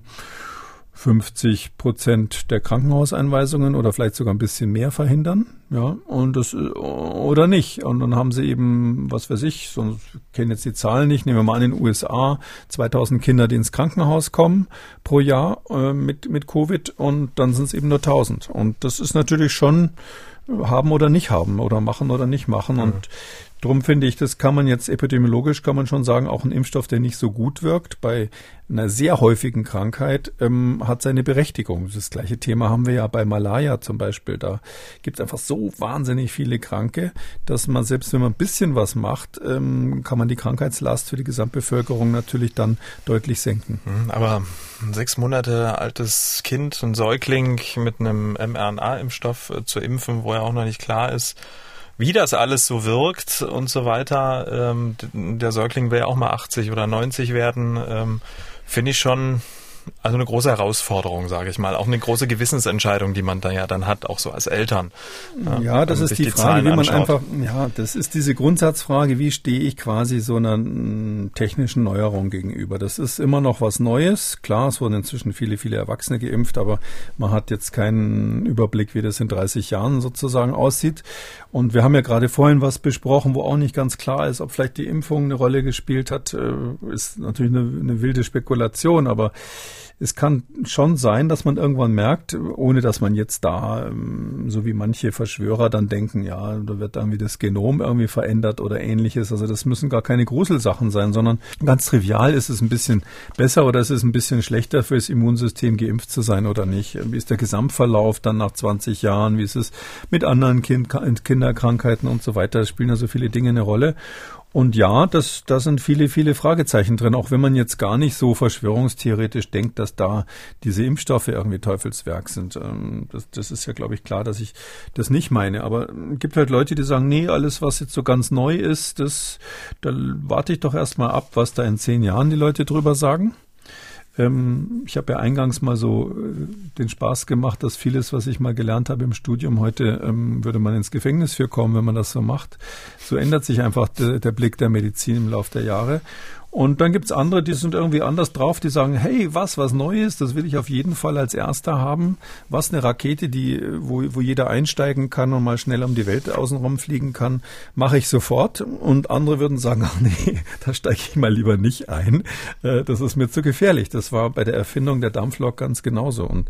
50 Prozent der Krankenhauseinweisungen oder vielleicht sogar ein bisschen mehr verhindern, ja, und das oder nicht. Und dann haben sie eben, was weiß ich, so kennen jetzt die Zahlen nicht, nehmen wir mal an in den USA 2000 Kinder, die ins Krankenhaus kommen pro Jahr äh, mit mit Covid und dann sind es eben nur 1000. Und das ist natürlich schon haben oder nicht haben oder machen oder nicht machen. Mhm. Und Drum finde ich, das kann man jetzt epidemiologisch, kann man schon sagen, auch ein Impfstoff, der nicht so gut wirkt, bei einer sehr häufigen Krankheit, ähm, hat seine Berechtigung. Das gleiche Thema haben wir ja bei Malaya zum Beispiel. Da gibt es einfach so wahnsinnig viele Kranke, dass man selbst wenn man ein bisschen was macht, ähm, kann man die Krankheitslast für die Gesamtbevölkerung natürlich dann deutlich senken. Mhm, aber ein sechs Monate altes Kind, ein Säugling mit einem mRNA-Impfstoff äh, zu impfen, wo ja auch noch nicht klar ist, wie das alles so wirkt und so weiter. Ähm, der Säugling will ja auch mal 80 oder 90 werden. Ähm, Finde ich schon also eine große Herausforderung, sage ich mal. Auch eine große Gewissensentscheidung, die man da ja dann hat, auch so als Eltern. Ja, das ist die, die Frage, wie man anschaut. einfach, ja, das ist diese Grundsatzfrage, wie stehe ich quasi so einer mm, technischen Neuerung gegenüber? Das ist immer noch was Neues. Klar, es wurden inzwischen viele, viele Erwachsene geimpft, aber man hat jetzt keinen Überblick, wie das in 30 Jahren sozusagen aussieht. Und wir haben ja gerade vorhin was besprochen, wo auch nicht ganz klar ist, ob vielleicht die Impfung eine Rolle gespielt hat. Äh, ist natürlich eine, eine wilde Spekulation, aber es kann schon sein, dass man irgendwann merkt, ohne dass man jetzt da, ähm, so wie manche Verschwörer dann denken, ja, da wird irgendwie das Genom irgendwie verändert oder ähnliches. Also das müssen gar keine Gruselsachen sein, sondern ganz trivial ist es ein bisschen besser oder ist es ein bisschen schlechter fürs Immunsystem geimpft zu sein oder nicht. Wie ist der Gesamtverlauf dann nach 20 Jahren? Wie ist es mit anderen kind Kinderkrankheiten und so weiter? Spielen also viele Dinge eine Rolle. Und ja, das, da sind viele, viele Fragezeichen drin, auch wenn man jetzt gar nicht so verschwörungstheoretisch denkt, dass da diese Impfstoffe irgendwie Teufelswerk sind. Ähm, das, das ist ja, glaube ich, klar, dass ich das nicht meine. Aber es gibt halt Leute, die sagen, nee, alles, was jetzt so ganz neu ist, das, da warte ich doch erstmal ab, was da in zehn Jahren die Leute drüber sagen. Ähm, ich habe ja eingangs mal so äh, den Spaß gemacht, dass vieles, was ich mal gelernt habe im Studium, heute ähm, würde man ins Gefängnis für kommen, wenn man das so macht. So ändert sich einfach de, der Blick der Medizin im Laufe der Jahre. Und dann gibt's andere, die sind irgendwie anders drauf, die sagen, hey, was, was Neues, das will ich auf jeden Fall als erster haben. Was eine Rakete, die, wo, wo jeder einsteigen kann und mal schnell um die Welt außenrum fliegen kann, mache ich sofort. Und andere würden sagen, ach nee, da steige ich mal lieber nicht ein. Äh, das ist mir zu gefährlich. Das war bei der Erfindung der Dampflok ganz genauso. Und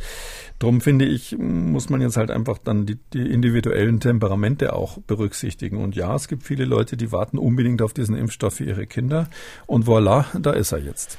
darum finde ich, muss man jetzt halt einfach dann die, die individuellen Temperamente auch berücksichtigen. Und ja, es gibt viele Leute, die warten unbedingt auf diesen Impfstoff für ihre Kinder. Und voilà, da ist er jetzt.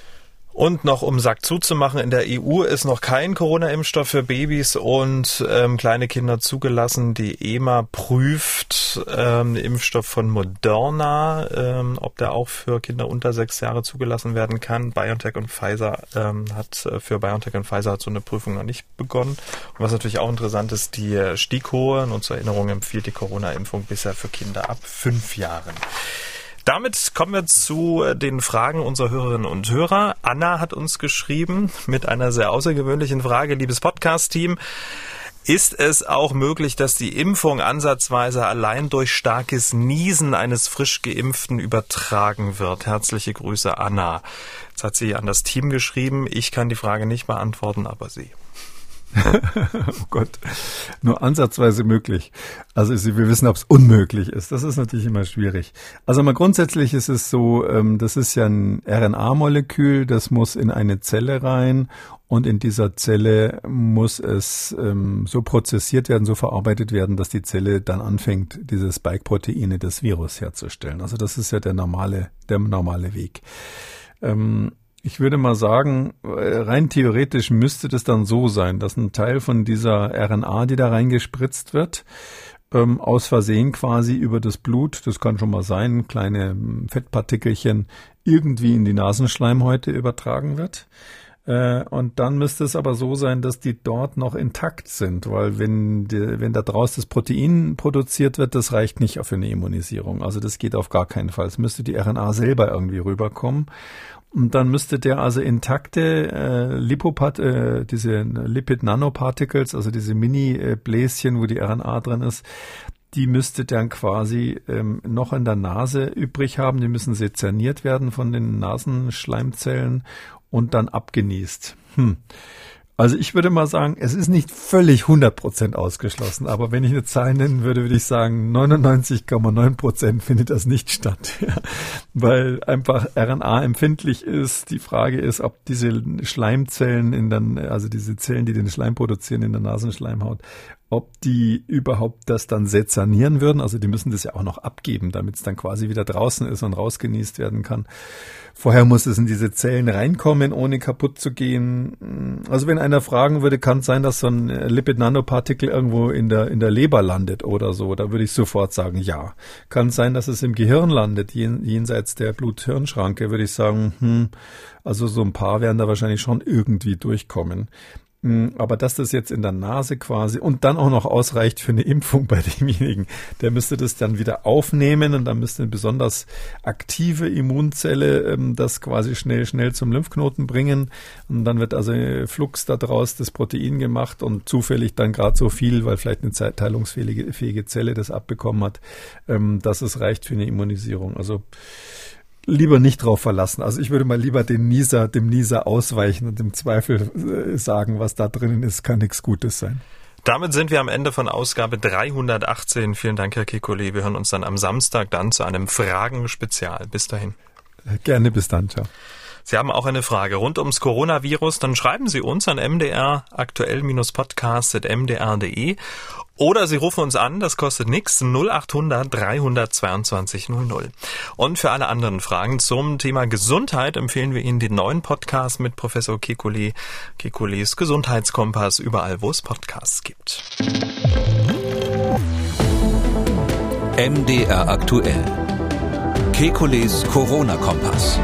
Und noch um Sack zuzumachen, in der EU ist noch kein Corona-Impfstoff für Babys und ähm, kleine Kinder zugelassen. Die EMA prüft ähm, den Impfstoff von Moderna, ähm, ob der auch für Kinder unter sechs Jahre zugelassen werden kann. BioNTech und Pfizer ähm, hat äh, für BioNTech und Pfizer hat so eine Prüfung noch nicht begonnen. Und was natürlich auch interessant ist, die STIKO, und zur Erinnerung empfiehlt die Corona-Impfung bisher für Kinder ab fünf Jahren. Damit kommen wir zu äh, den Fragen unserer Hörerinnen und Hörer. Anna hat uns geschrieben mit einer sehr außergewöhnlichen Frage, liebes Podcast-Team. Ist es auch möglich, dass die Impfung ansatzweise allein durch starkes Niesen eines frisch geimpften übertragen wird? Herzliche Grüße, Anna. Jetzt hat sie an das Team geschrieben. Ich kann die Frage nicht beantworten, aber sie. oh Gott, nur ansatzweise möglich. Also wir wissen, ob es unmöglich ist. Das ist natürlich immer schwierig. Also mal grundsätzlich ist es so, ähm, das ist ja ein RNA-Molekül, das muss in eine Zelle rein und in dieser Zelle muss es ähm, so prozessiert werden, so verarbeitet werden, dass die Zelle dann anfängt, diese Spike-Proteine des Virus herzustellen. Also das ist ja der normale, der normale Weg. Ich würde mal sagen, äh, rein theoretisch müsste das dann so sein, dass ein Teil von dieser RNA, die da reingespritzt wird, ähm, aus Versehen quasi über das Blut, das kann schon mal sein, kleine hm, Fettpartikelchen, irgendwie in die Nasenschleimhäute übertragen wird. Äh, und dann müsste es aber so sein, dass die dort noch intakt sind, weil wenn, die, wenn da draus das Protein produziert wird, das reicht nicht für eine Immunisierung. Also das geht auf gar keinen Fall. Es müsste die RNA selber irgendwie rüberkommen. Und dann müsste der also intakte äh, Lipopat, äh, diese Lipid Nanoparticles, also diese Mini-Bläschen, wo die RNA drin ist, die müsste dann quasi ähm, noch in der Nase übrig haben. Die müssen sezerniert werden von den Nasenschleimzellen und dann abgenießt. Hm. Also ich würde mal sagen, es ist nicht völlig 100% ausgeschlossen, aber wenn ich eine Zahl nennen würde, würde ich sagen, 99,9% findet das nicht statt, ja. weil einfach RNA empfindlich ist. Die Frage ist, ob diese Schleimzellen in den, also diese Zellen, die den Schleim produzieren in der Nasenschleimhaut, ob die überhaupt das dann sezernieren würden. Also die müssen das ja auch noch abgeben, damit es dann quasi wieder draußen ist und rausgenießt werden kann. Vorher muss es in diese Zellen reinkommen, ohne kaputt zu gehen. Also wenn einer fragen würde, kann es sein, dass so ein Lipid-Nanopartikel irgendwo in der, in der Leber landet oder so. Da würde ich sofort sagen, ja. Kann es sein, dass es im Gehirn landet, jenseits der Blut-Hirn-Schranke, würde ich sagen, hm, also so ein paar werden da wahrscheinlich schon irgendwie durchkommen. Hm, aber dass das jetzt in der Nase quasi und dann auch noch ausreicht für eine Impfung bei demjenigen, der müsste das dann wieder aufnehmen und dann müsste eine besonders aktive Immunzelle ähm, das quasi schnell, schnell zum Lymphknoten bringen. Und dann wird also Flux daraus das Protein gemacht und zufällig dann gerade so viel, weil vielleicht eine teilungsfähige Zelle das abbekommen hat, ähm, dass es reicht für eine Immunisierung. Also lieber nicht drauf verlassen. Also ich würde mal lieber den Nieser, dem Nieser ausweichen und im Zweifel äh, sagen, was da drinnen ist, kann nichts Gutes sein. Damit sind wir am Ende von Ausgabe 318. Vielen Dank, Herr Kekulé. Wir hören uns dann am Samstag dann zu einem Fragen-Spezial. Bis dahin. Gerne, bis dann. Ciao. Sie haben auch eine Frage rund ums Coronavirus, dann schreiben Sie uns an mdr aktuell-podcast.mdr.de oder Sie rufen uns an, das kostet nichts, 0800 322 00. Und für alle anderen Fragen zum Thema Gesundheit empfehlen wir Ihnen den neuen Podcast mit Professor Kekulé, Kekulés Gesundheitskompass, überall wo es Podcasts gibt. MDR aktuell. Kekules Corona-Kompass.